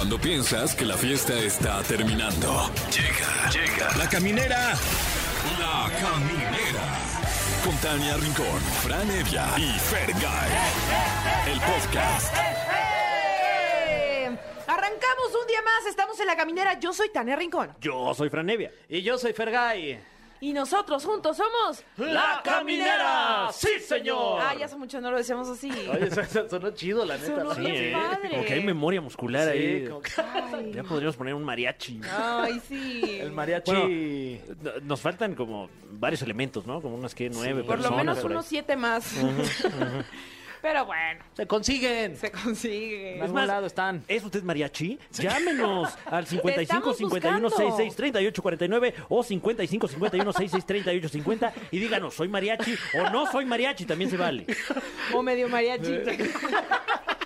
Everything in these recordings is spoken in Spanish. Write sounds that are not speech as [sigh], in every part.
Cuando piensas que la fiesta está terminando. Llega, llega. La caminera. La caminera. Con Tania Rincón, Fran Evia y Fergay. El podcast. Arrancamos un día más, estamos en la caminera. Yo soy Tania Rincón. Yo soy Fran Nevia. Y yo soy Fergay. Y nosotros juntos somos. ¡La Caminera! ¡Sí, señor! Ah, ya hace mucho no lo decíamos así. Oye, eso, eso sonó chido, la neta. Bien ¿eh? padre. Como que hay memoria muscular Sí, ahí. como que Ay, Ya podríamos poner un mariachi. Ay, sí. el mariachi. No- Nos faltan como varios elementos, ¿no? Como unas que nueve Por lo menos ahí. unos siete más. [laughs] Pero bueno, Se consiguen. se consigue. En algún lado están. ¿Es usted mariachi? Llámenos [laughs] al 55 estamos 51 buscando. 66 38 49 o 55 51 66 38 50 y díganos, ¿soy mariachi o no soy mariachi? También se vale. O medio mariachi. [laughs]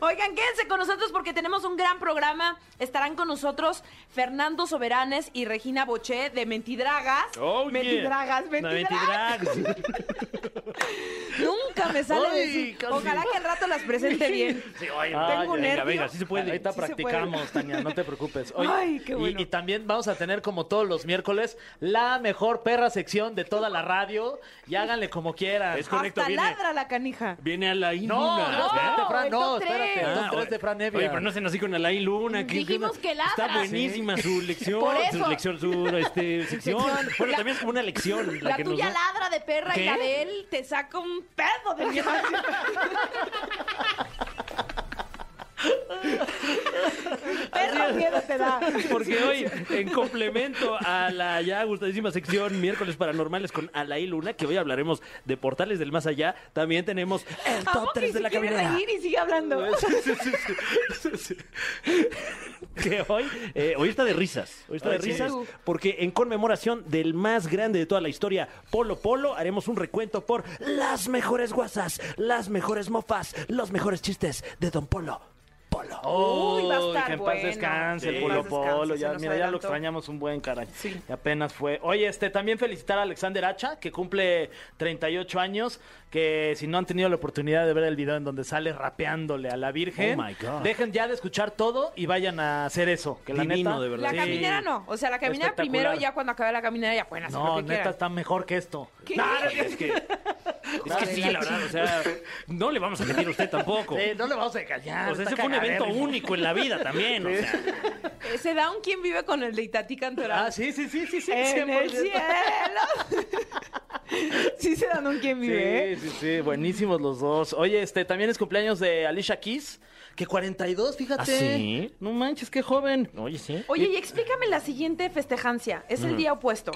Oigan, quédense con nosotros porque tenemos un gran programa. Estarán con nosotros Fernando Soberanes y Regina Boché de Mentidragas. Oh, yeah. Mentidragas, No, Mentidragas. [laughs] Nunca me sale Ay, decir. casi. Ojalá que al rato las presente bien. Sí, oye, Tengo venga, nervio. venga, sí se puede. Ahorita Sí practicamos, Tania, no te preocupes. Ay, qué y- bueno. y, también vamos a tener, como todos los miércoles, la mejor perra sección de toda la radio. Y háganle como quieran. Es correcto, Hasta viene- ladra la canija. Viene Alain No, Luna. no, espérate, No, Fran, el no, top espérate. tres. El top Ah, 3 de Fran Evia. Oye, pero no sean así con Alain Luna. ¿qué- qué Dijimos que ladra. Está buenísima su lección. Por Su eso. lección, su este, [laughs] sección. Bueno, La- también es como una lección. La, La que nos tuya da. ladra de perra y ¿Qué? la de él te saca un pedo de [laughs] mi [laughs] Perro miedo te da. Porque hoy, en complemento a la ya gustadísima sección Miércoles Paranormales con Alain Luna, que hoy hablaremos de portales del más allá, también tenemos el top que 3 de la caminera. y sigue hablando. [laughs] que hoy, eh, hoy está de risas. Hoy está de sí. risas porque en conmemoración del más grande de toda la historia, Polo Polo, haremos un recuento por las mejores guasas, las mejores mofas, los mejores chistes de Don Polo. Polo. Uy, va a estar que en bueno. paz descanse Sí. el Polo Polo. Ya, mira, ya lo extrañamos un buen caray. Sí. Y apenas fue. Oye, este, también felicitar a Alexander Hacha, que cumple 38 años, que si no han tenido la oportunidad de ver el video en donde sale rapeándole a la Virgen, Oh, my God. dejen ya de escuchar todo y vayan a hacer eso. Que la Divino, neta, de verdad. La Sí. caminera no. O sea, la caminera primero, ya cuando acabe la caminera ya pueden hacer No, lo que neta quieran. está mejor que esto. ¿Qué? Es que, es que sí, la verdad, o sea, no le vamos a mentir a usted tampoco. Sí, no le vamos a callar. O sea, ese fue un evento único en la vida también, o sea. Eh, Se da un quien vive con el de Itatí Cantoral. Ah, sí, sí, sí, sí, sí. En el 100%. cielo. [laughs] sí se dan un quien vive, ¿eh? Sí, sí, sí, buenísimos los dos. Oye, este, también es cumpleaños de Alicia Keys, que 42, fíjate. ¿Ah, sí? No manches, qué joven. Oye, sí. Oye, y explícame la siguiente festejancia. Es el día opuesto.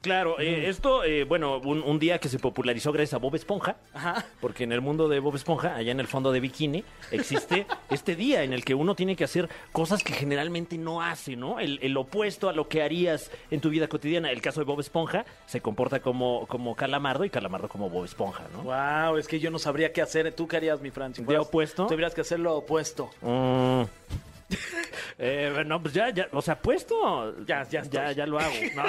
Claro, eh, esto, eh, bueno, un, un día que se popularizó gracias a Bob Esponja, Ajá. porque en el mundo de Bob Esponja, allá en el fondo de Bikini, existe [laughs] este día en el que uno tiene que hacer cosas que generalmente no hace, ¿no? El, el opuesto a lo que harías en tu vida cotidiana. El caso de Bob Esponja se comporta como, como Calamardo y Calamardo como Bob Esponja, ¿no? Wow, es que yo no sabría qué hacer. ¿Tú qué harías, mi Fran? Si ¿Día fueras- opuesto? Tendrías que hacer lo opuesto. Mm. [laughs] Eh, no, pues ya, ya, o sea, puesto. Ya, ya ya, ya lo hago. [laughs] No,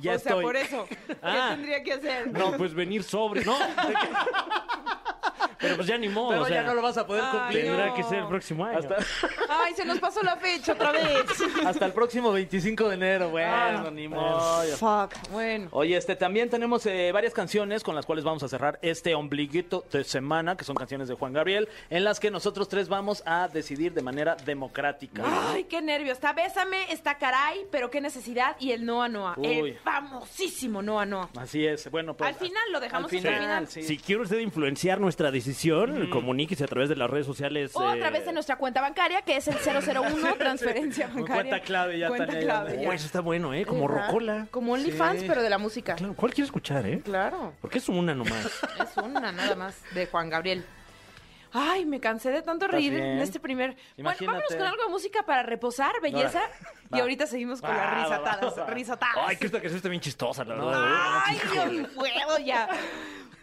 Ya o sea, estoy. por eso. ¿Qué Ah. tendría que hacer? no, pues venir sobre, ¿no? [laughs] Pero pues ya ni modo. Pero o sea, ya no lo vas a poder Ay, cumplir. Tendrá no. que ser el próximo año. Hasta, [laughs] Ay, se nos pasó la fecha otra vez. [laughs] hasta el próximo 25 de enero. Bueno, Ah, ni modo. Fuck. Bueno. Oye, este también tenemos eh, varias canciones con las cuales vamos a cerrar este ombliguito de semana, que son canciones de Juan Gabriel, en las que nosotros tres vamos a decidir de manera democrática. Ay, qué nervio. Está Bésame, está Caray, pero qué necesidad. Y el Noa Noa. Uy. El famosísimo Noa Noa. Así es. Bueno, pues Al final lo dejamos al el final, final. sí. Si quiere usted influenciar nuestra decisión, comuníquese a través de las redes sociales. O a eh, través de nuestra cuenta bancaria, que es el 001, [laughs] transferencia bancaria. cuenta clave ya, Cuenta ya. clave, Oh, eso está bueno, ¿eh? Como Ajá. Rocola. Como OnlyFans, Sí. pero de la música. Claro, ¿cuál quiere escuchar, eh? Claro. Porque es una nomás. Es una nada más de Juan Gabriel. Ay, me cansé de tanto ¿Estás reír bien? en este primer. Imagínate. Bueno, vámonos con algo de música para reposar, belleza. Va. Y ahorita seguimos con Va, las va, risotadas. va. Risotadas. Ay, que esta canción está bien chistosa, la verdad. Ay, yo no puedo ya.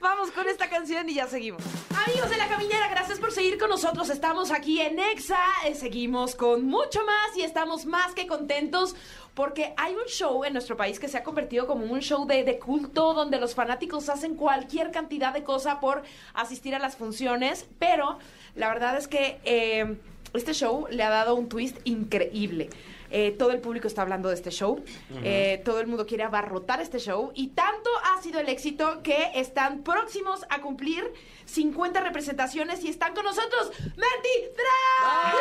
Vamos con esta canción y ya seguimos. Amigos de la caminera, gracias por seguir con nosotros. Estamos aquí en Exa, eh, seguimos con mucho más y estamos más que contentos porque hay un show en nuestro país que se ha convertido como un show de, de culto donde los fanáticos hacen cualquier cantidad de cosa por asistir a las funciones, pero la verdad es que... eh, este show le ha dado un twist increíble. Eh, todo el público está hablando de este show. Eh, todo el mundo quiere abarrotar este show. Y tanto ha sido el éxito que están próximos a cumplir 50 representaciones y están con nosotros Menti Drag.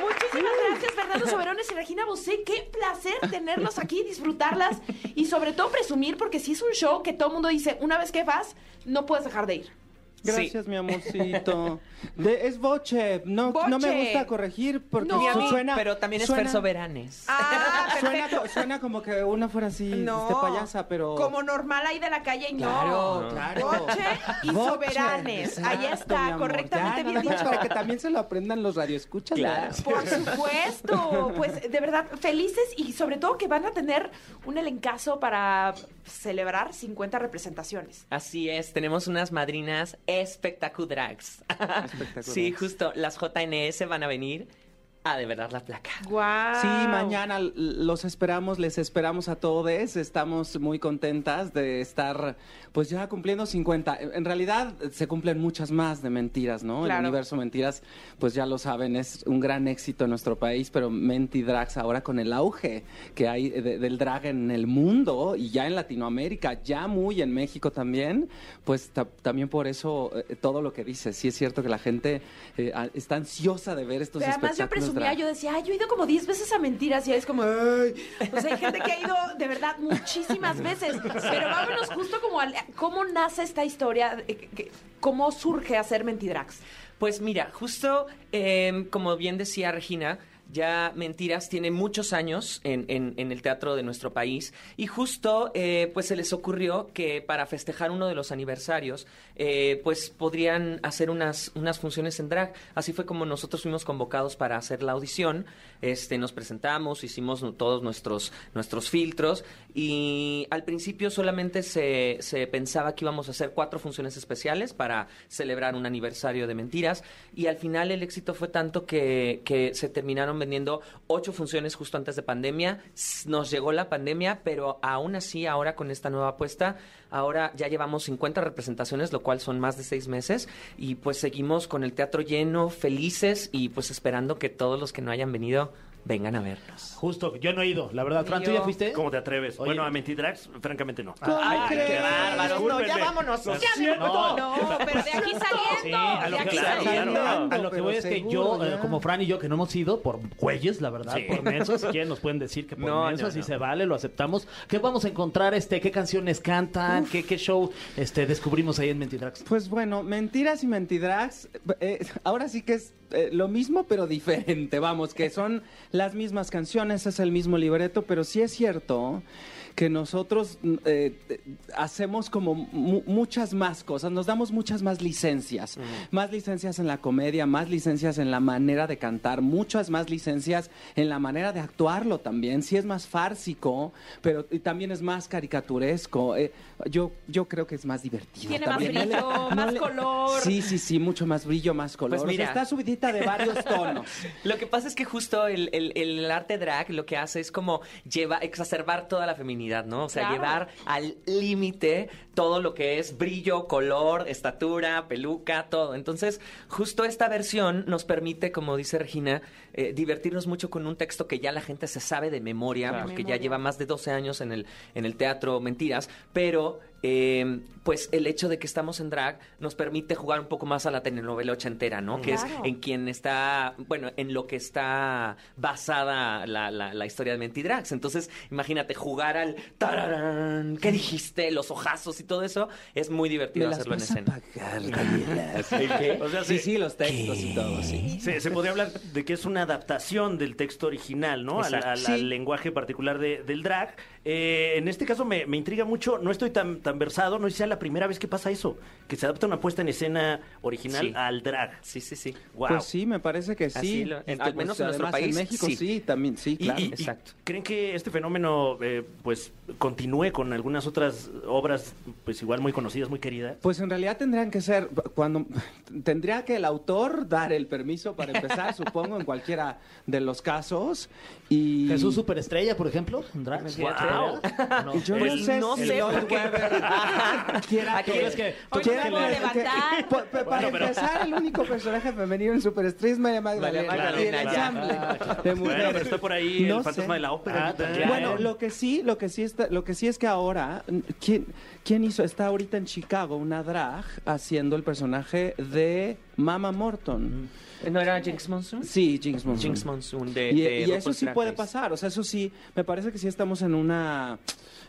Muchísimas gracias, Fernando Soberones y Regina Bosé. Qué placer tenerlos aquí, disfrutarlas y sobre todo presumir, porque si es un show que todo el mundo dice, una vez que vas, no puedes dejar de ir. Gracias, mi amorcito. De- es boche. No, no me gusta corregir porque No. Suena. Pero también es suena- Fer Soberanes. Ah, Suena, suena como que una fuera así, No, este payasa, pero. como normal ahí de la calle y no. Claro, claro. Boche y Boche, soberanes. Ahí está, correctamente Ya, bien dicho. Para que también se lo aprendan los radioescuchas. Claro. Por supuesto, pues de verdad felices y sobre todo que van a tener un elencazo para celebrar 50 representaciones. Así es, tenemos unas madrinas espectaculares. [laughs] Sí, justo, las JNS van a venir a de verdad la placa. Guau. Sí, mañana los esperamos, les esperamos a todos. Estamos muy contentas de estar, pues ya cumpliendo 50. En realidad se cumplen muchas más de mentiras, ¿no? Claro. El universo mentiras, pues ya lo saben, es un gran éxito en nuestro país, pero Mentidrags ahora con el auge que hay de- del drag en el mundo y ya en Latinoamérica, ya muy en México también, pues ta- también por eso eh, todo lo que dices. Sí es cierto que la gente eh, está ansiosa de ver estos Pero además yo espectáculos presumía, yo decía, ay, yo he ido como 10 veces a mentiras y es como, ay. O sea, hay gente que ha ido de verdad muchísimas [laughs] veces. Pero vámonos justo como al, cómo nace esta historia, cómo surge hacer Mentidrags. Pues mira, justo eh, como bien decía Regina, ya Mentiras tiene muchos años en, en- el teatro de nuestro país y justo eh, pues se les ocurrió que para festejar uno de los aniversarios eh, pues podrían hacer unas, unas funciones en drag. Así fue como nosotros fuimos convocados para hacer la audición. Este, nos presentamos, hicimos todos nuestros, nuestros filtros y al principio solamente se, se pensaba que íbamos a hacer cuatro funciones especiales para celebrar un aniversario de mentiras y al final el éxito fue tanto que, que se terminaron vendiendo ocho funciones justo antes de pandemia. Nos llegó la pandemia, pero aún así ahora con esta nueva apuesta, ahora ya llevamos 50 representaciones, lo cual son más de seis meses y pues seguimos con el teatro lleno, felices y pues esperando que todos los que no hayan venido vengan a vernos. Justo, yo no he ido, la verdad. Fran, ¿tú ya fuiste? ¿Cómo te atreves? Oye. Bueno, a Mentidrags, francamente no. ¿Cómo Ay, crees? qué bárbaros. No, ya vámonos. Lo Ya, siento. No. No, pero de aquí saliendo. Sí, a lo de que, aquí claro, saliendo. claro. a lo que voy es que yo, eh, ya. como Fran y yo, que no hemos ido por güeyes, la verdad, Sí. por mensos, si quieren nos pueden decir que por No, mensos, no, si se vale, lo aceptamos. ¿Qué vamos a encontrar? este ¿Qué canciones cantan? ¿Qué, ¿Qué show este, descubrimos ahí en Mentidrax? Pues bueno, mentiras y mentidrags, eh, ahora sí que es eh, lo mismo pero diferente, vamos, que son las mismas canciones, es el mismo libreto, pero sí es cierto que nosotros mm, eh, hacemos como mu- muchas más cosas, nos damos muchas más licencias, más licencias en la comedia, más licencias en la manera de cantar, muchas más licencias en la manera de actuarlo también, sí es más fársico, pero también es más caricaturesco, eh, yo, yo creo que es más divertido. Tiene más también. No le- brillo, no más le- color. Sí, sí, sí, mucho más brillo, más color. Pues O sea, mira. está subidita de varios tonos. [laughs] Lo que pasa es que justo el, el- el arte drag lo que hace es como lleva, exacerbar toda la feminidad, ¿no? O sea, Claro. llevar al límite todo lo que es brillo, color, estatura, peluca, todo. Entonces, justo esta versión nos permite, como dice Regina, eh, divertirnos mucho con un texto que ya la gente se sabe de memoria, Claro. porque Memoria. ya lleva más de 12 años en el, en el teatro Mentiras, pero eh, pues el hecho de que estamos en drag nos permite jugar un poco más a la telenovela ochentera, ¿no? Que es en quien está, bueno, en lo que está basada la, la, la historia de Mentidrags. Entonces, imagínate jugar al tararán, ¿qué dijiste? Los ojazos y todo eso, es muy divertido hacerlo en escena. O sea, [laughs] Sí, se, sí, los textos y todo, sí. se, se podría hablar de que es una adaptación del texto original, ¿no? Al, al- Sí. al lenguaje particular de- del drag. Eh, en este caso me, me intriga mucho, no estoy tan, tan versado, no sé si sea la primera vez que pasa eso, que se adapta una puesta en escena original Sí. al drag. Sí, sí, sí. Wow. Pues sí, me parece que sí. Lo- en- Este, al menos en nuestro además país, En México sí. sí, también, sí, Y- claro. y- y exacto. ¿Creen que este fenómeno eh, pues continúe con algunas otras obras pues igual muy conocidas, muy queridas? Pues en realidad tendrían que ser, cuando tendría que el autor dar el permiso para empezar, [laughs] supongo, en cualquiera de los casos. Y Jesús Superestrella, por ejemplo, drag. Guau. No. Yo Pues no sé no si sé, Lloyd Webber [laughs] quiera que- es levantar. que- [laughs] para empezar, el único personaje femenino en Superestrella es María Magdalena. Magdalena, y el de mujeres. Bueno, pero está por ahí No el fantasma sé. de la ópera. Ah, también. claro. Bueno, lo que sí, lo que sí está, lo que sí es que ahora, ¿quién, quién hizo? Está ahorita en Chicago una drag haciendo el personaje de Mama Morton. ¿No era Jinx Monsoon? Sí, Jinx Monsoon. Jinx Monsoon de, Y, de y eso sí puede pasar, o sea, eso sí, me parece que sí estamos en una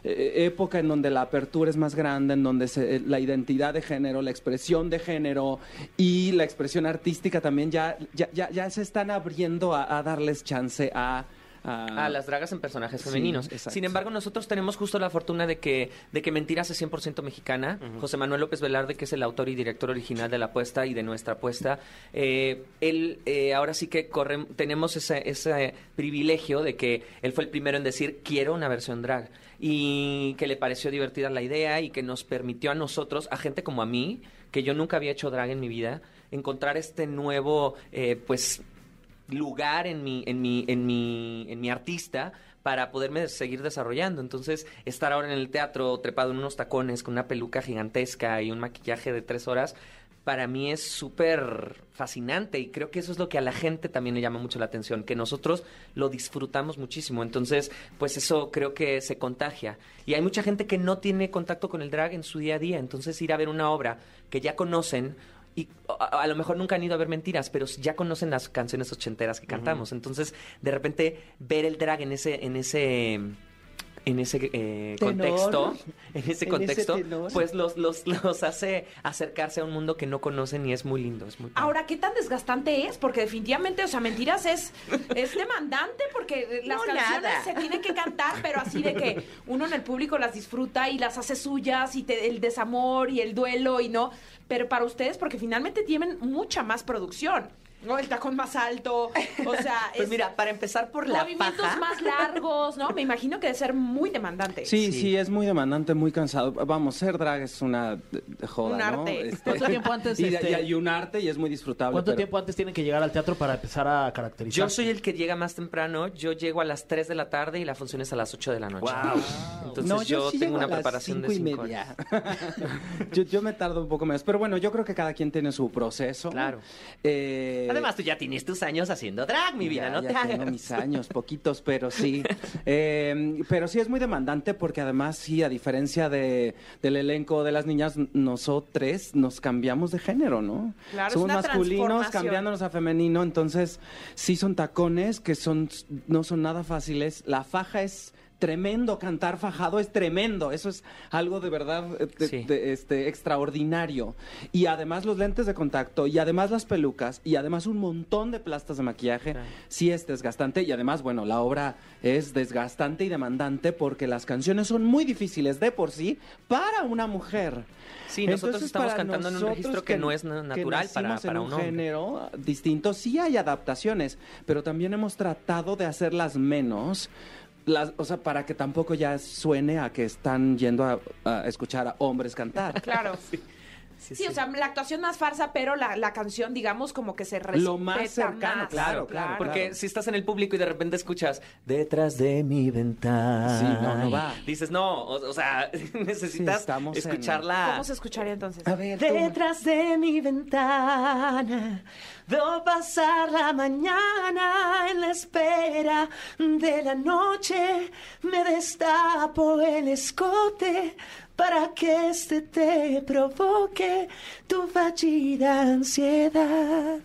eh, época en donde la apertura es más grande, en donde se- eh, la identidad de género, la expresión de género y la expresión artística también ya, ya, ya, ya se están abriendo a, a darles chance a... a- a las dragas en personajes femeninos. Sin embargo, nosotros tenemos justo la fortuna de que, de que Mentiras es 100% mexicana. José Manuel López Velarde, que es el autor y director original de la apuesta y de nuestra apuesta, eh, él eh, ahora sí que corre, tenemos ese, ese privilegio de que él fue el primero en decir quiero una versión drag y que le pareció divertida la idea y que nos permitió a nosotros, a gente como a mí, que yo nunca había hecho drag en mi vida, encontrar este nuevo, eh, pues lugar en mi, en mi, en mi, en mi artista para poderme seguir desarrollando. Entonces, estar ahora en el teatro trepado en unos tacones con una peluca gigantesca y un maquillaje de tres horas, para mí es súper fascinante y creo que eso es lo que a la gente también le llama mucho la atención, que nosotros lo disfrutamos muchísimo. Entonces, pues eso creo que se contagia. Y hay mucha gente que no tiene contacto con el drag en su día a día, entonces ir a ver una obra que ya conocen y a, a lo mejor nunca han ido a ver mentiras, pero ya conocen las canciones ochenteras que cantamos. Entonces, de repente, ver el drag en ese, en ese, en ese eh, Tenor. contexto, en ese contexto, pues los, los, los hace acercarse a un mundo que no conocen y es muy lindo, es muy. Ahora, ¿qué tan desgastante es? Porque definitivamente, o sea, mentiras es, es demandante porque las No, canciones nada. se tienen que cantar, pero así de que uno en el público las disfruta y las hace suyas y te- el desamor y el duelo y no. Pero para ustedes, porque finalmente tienen mucha más producción. ¿No? El tacón más alto, o sea, [laughs] Pues es mira, para empezar por la movimientos paja, más largos, ¿no? Me imagino que debe ser muy demandante. Sí, Sí. sí, es muy demandante, muy cansado. Vamos, ser drag es una joda, Un ¿no? arte. Este, ¿Cuánto [laughs] tiempo antes, y, este- y- y un arte y es muy disfrutable. ¿Cuánto pero- tiempo antes tienen que llegar al teatro para empezar a caracterizar? yo soy el que llega más temprano, yo llego a las 3 de la tarde y la función es a las 8 de la noche. Entonces No, yo, sí tengo una preparación de cinco y 5 media. horas. [laughs] yo, yo me tardo un poco menos. Pero bueno, yo creo que cada quien tiene su proceso. Claro. Eh, Además, tú ya tienes tus años haciendo drag, mi vida, ya, no ya te tengo hagas. mis años, poquitos, pero sí. [laughs] Eh, pero sí es muy demandante porque además, sí, a diferencia de, del elenco de las niñas, nosotros nos cambiamos de género, ¿no? Claro, es Somos una masculinos cambiándonos a femenino, entonces sí son tacones que son no son nada fáciles. La faja es tremendo, cantar fajado es tremendo, eso es algo de verdad eh, de- Sí. de- este, extraordinario. Y además los lentes de contacto, y además las pelucas, y además un montón de plastas de maquillaje, Claro. sí es desgastante. Y además, bueno, la obra es desgastante y demandante porque las canciones son muy difíciles de por sí para una mujer. Sí, nosotros Entonces, estamos cantando en un registro que, no es que natural para, en para un, un género distinto. Sí hay adaptaciones, pero también hemos tratado de hacerlas menos. Las, o sea, para que tampoco ya suene a que están yendo a, a escuchar a hombres cantar. Claro. [laughs] Sí, Sí, sí. o sea, la actuación más farsa, pero la, la canción, digamos, como que se respeta Lo más cercano, más. claro, claro, Porque claro. si estás en el público y de repente escuchas detrás de mi ventana. Sí, no, no va. Dices, no, o, o sea, [laughs] necesitas estamos en- escucharla. ¿Cómo se escucharía entonces? A ver, tú. Detrás de mi ventana veo pasar la mañana en la espera de la noche. Me destapo el escote para que este te provoque tu fallida ansiedad.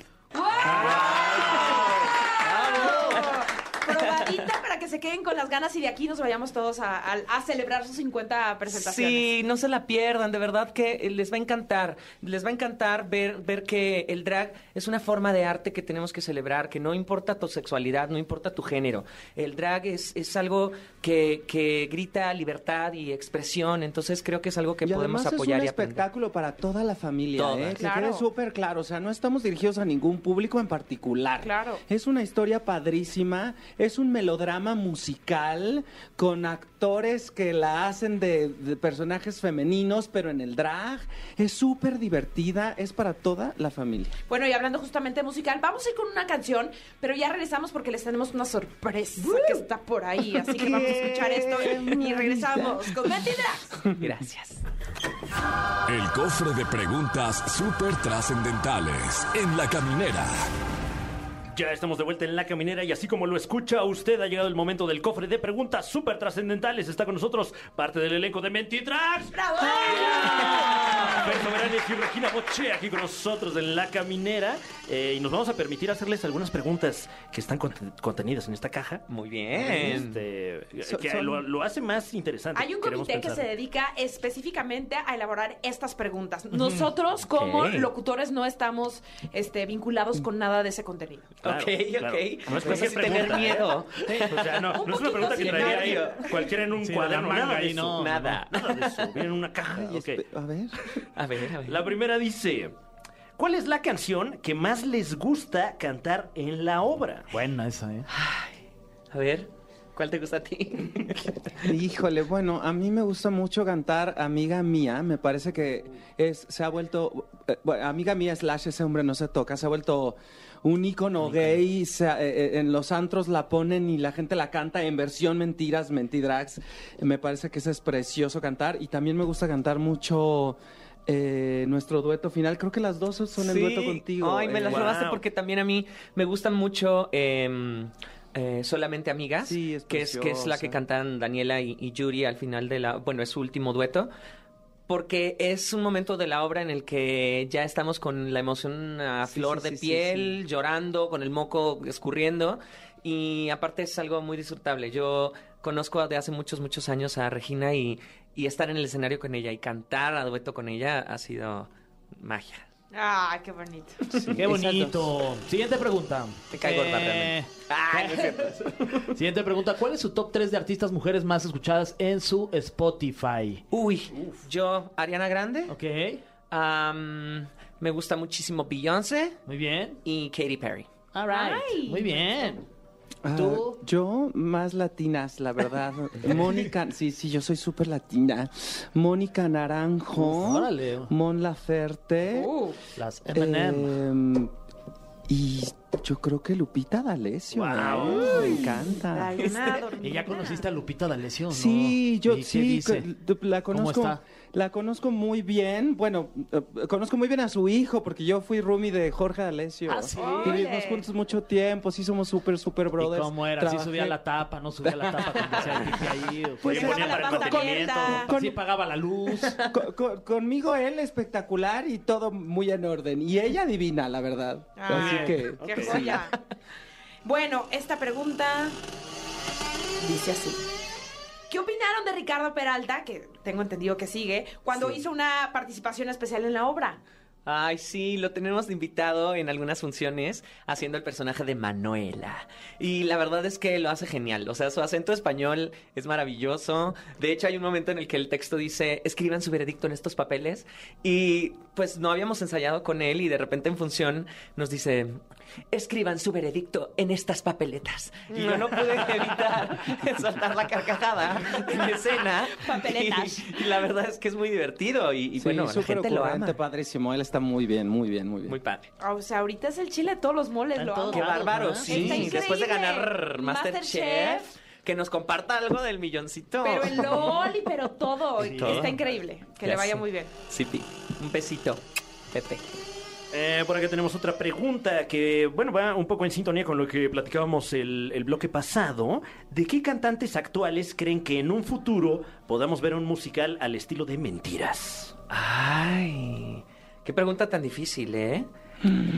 Queden con las ganas y de aquí nos vayamos todos a, a- a celebrar sus 50 presentaciones. Sí, no se la pierdan, de verdad que les va a encantar. Les va a encantar ver, ver que el drag es una forma de arte que tenemos que celebrar, que no importa tu sexualidad, no importa tu género. El drag es, es algo que, que grita libertad y expresión, entonces creo que es algo que y podemos apoyar es y un aprender. espectáculo para toda la familia, Todas. ¿eh? Que Claro. quede súper claro. O sea, no estamos dirigidos a ningún público en particular. Claro. Es una historia padrísima, es un melodrama musical con actores que la hacen de, de personajes femeninos, pero en el drag. Es súper divertida, es para toda la familia. Bueno, y hablando justamente de musical, vamos a ir con una canción, pero ya regresamos porque les tenemos una sorpresa que está por ahí. Así que vamos a escuchar [laughs] esto y regresamos con Betty Drags. Gracias. El cofre de preguntas súper trascendentales en la caminera. Ya estamos de vuelta en la caminera y así como lo escucha usted, ha llegado el momento del cofre de preguntas súper trascendentales. Está con nosotros parte del elenco de Mentitrax. ¡Bravo! Fer Soberanes y Regina Boche aquí con nosotros en la caminera. Eh, y nos vamos a permitir hacerles algunas preguntas que están cont- contenidas en esta caja. Muy bien. Este, So- que son- lo, lo hace más interesante. Hay un comité que se dedica específicamente a elaborar estas preguntas. Nosotros, como locutores, no estamos este, vinculados con nada de ese contenido. Claro, ok, claro. ok. No es Vas cualquier a tener miedo. Sí, o sea, no, [laughs] Un no es una pregunta que traería ahí cualquiera en un Sí, cuaderno, nada de eso. no, Nada. Nada de eso, viene en una caja. Ay, ok. espe- A ver. [laughs] A ver, a ver. La primera dice, ¿cuál es la canción que más les gusta cantar en la obra? Buena esa, ¿eh? A ver, ¿cuál te gusta a ti? [laughs] Híjole, bueno, a mí me gusta mucho cantar Amiga Mía. Me parece que es, se ha vuelto, eh, bueno, Amiga Mía slash ese hombre no se toca, se ha vuelto un ícono gay. se eh, eh, en los antros la ponen y la gente la canta en versión mentiras, mentidrags. Me parece que ese es precioso cantar. Y también me gusta cantar mucho eh, nuestro dueto final. Creo que las dos son el dueto contigo. Ay, me las eh. robaste porque también a mí me gusta mucho em, eh, Solamente Amigas, Sí, es que, es, que es la que cantan Daniela y, y Yuri al final de la... Bueno, es su último dueto. Porque es un momento de la obra en el que ya estamos con la emoción a Sí, flor sí, de sí, sí, piel, llorando, con el moco escurriendo. Y aparte es algo muy disfrutable. Yo conozco de hace muchos, muchos años a Regina y, y estar en el escenario con ella y cantar a dueto con ella ha sido magia. ¡Ay, qué bonito! [laughs] Qué bonito. Siguiente pregunta. Te caigo Eh, realmente. Ay, no es cierto. [laughs] Siguiente pregunta. ¿Cuál es su top 3 de artistas mujeres más escuchadas en su Spotify? Uy, yo, Ariana Grande. Ok. me gusta muchísimo Beyoncé Muy bien. y Katy Perry. All right. Ay. Muy bien. Ah, yo más latinas, la verdad. [laughs] Mónica, sí, sí, yo soy súper latina. Mónica Naranjo, Uf, órale. Mon Laferte, Uh, Las M&M. y yo creo que Lupita D'Alessio. ¿eh? Me encanta. ¿Y ya conociste a Lupita D'Alessio, no? Sí, yo ¿Y qué sí, la conozco. está? La conozco muy bien. Bueno, eh, conozco muy bien a su hijo porque yo fui roomie de Jorge D'Alessio. Ah, ¿sí? Y vivimos juntos mucho tiempo. Sí, somos súper, súper brothers. ¿Y cómo era? ¿Sí subía la tapa? ¿No subía la tapa cuando pique ahí? ¿O Pues ponía para el mantenimiento. ¿Sí pagaba la luz? [laughs] Co- co- conmigo él espectacular y todo muy en orden. Y ella divina, la verdad. Así Ay, que. ¡Qué sí. joya! Bueno, esta pregunta dice así. ¿Qué opinaron de Ricardo Peralta, que tengo entendido que sigue, cuando hizo una participación especial en la obra? Ay, sí, lo tenemos invitado en algunas funciones haciendo el personaje de Manuela. Y la verdad es que lo hace genial. O sea, su acento español es maravilloso. De hecho, hay un momento en el que el texto dice, escriban su veredicto en estos papeles. Y pues no habíamos ensayado con él y de repente en función nos dice, escriban su veredicto en estas papeletas. Y yo no pude [laughs] evitar [laughs] soltar la carcajada en escena. Papeletas. Y, y la verdad es que es muy divertido. Y, y Sí, bueno, la gente lo ama. padrísimo. Él está muy bien, muy bien, muy bien. Muy padre. O sea, ahorita es el chile de todos los moles, En lo amo. Qué bárbaro, ¿no? sí. Después de ganar Masterchef, Masterchef. que nos comparta algo del milloncito. Pero el LOL y pero todo. [laughs] Sí. Todo. Está increíble. Que Ya le vaya muy bien. Sí, Pi. Un besito, Pepe. Eh, por acá tenemos otra pregunta que, bueno, va un poco en sintonía con lo que platicábamos el, el bloque pasado. ¿De qué cantantes actuales creen que en un futuro podamos ver un musical al estilo de Mentiras? Ay, qué pregunta tan difícil, ¿eh?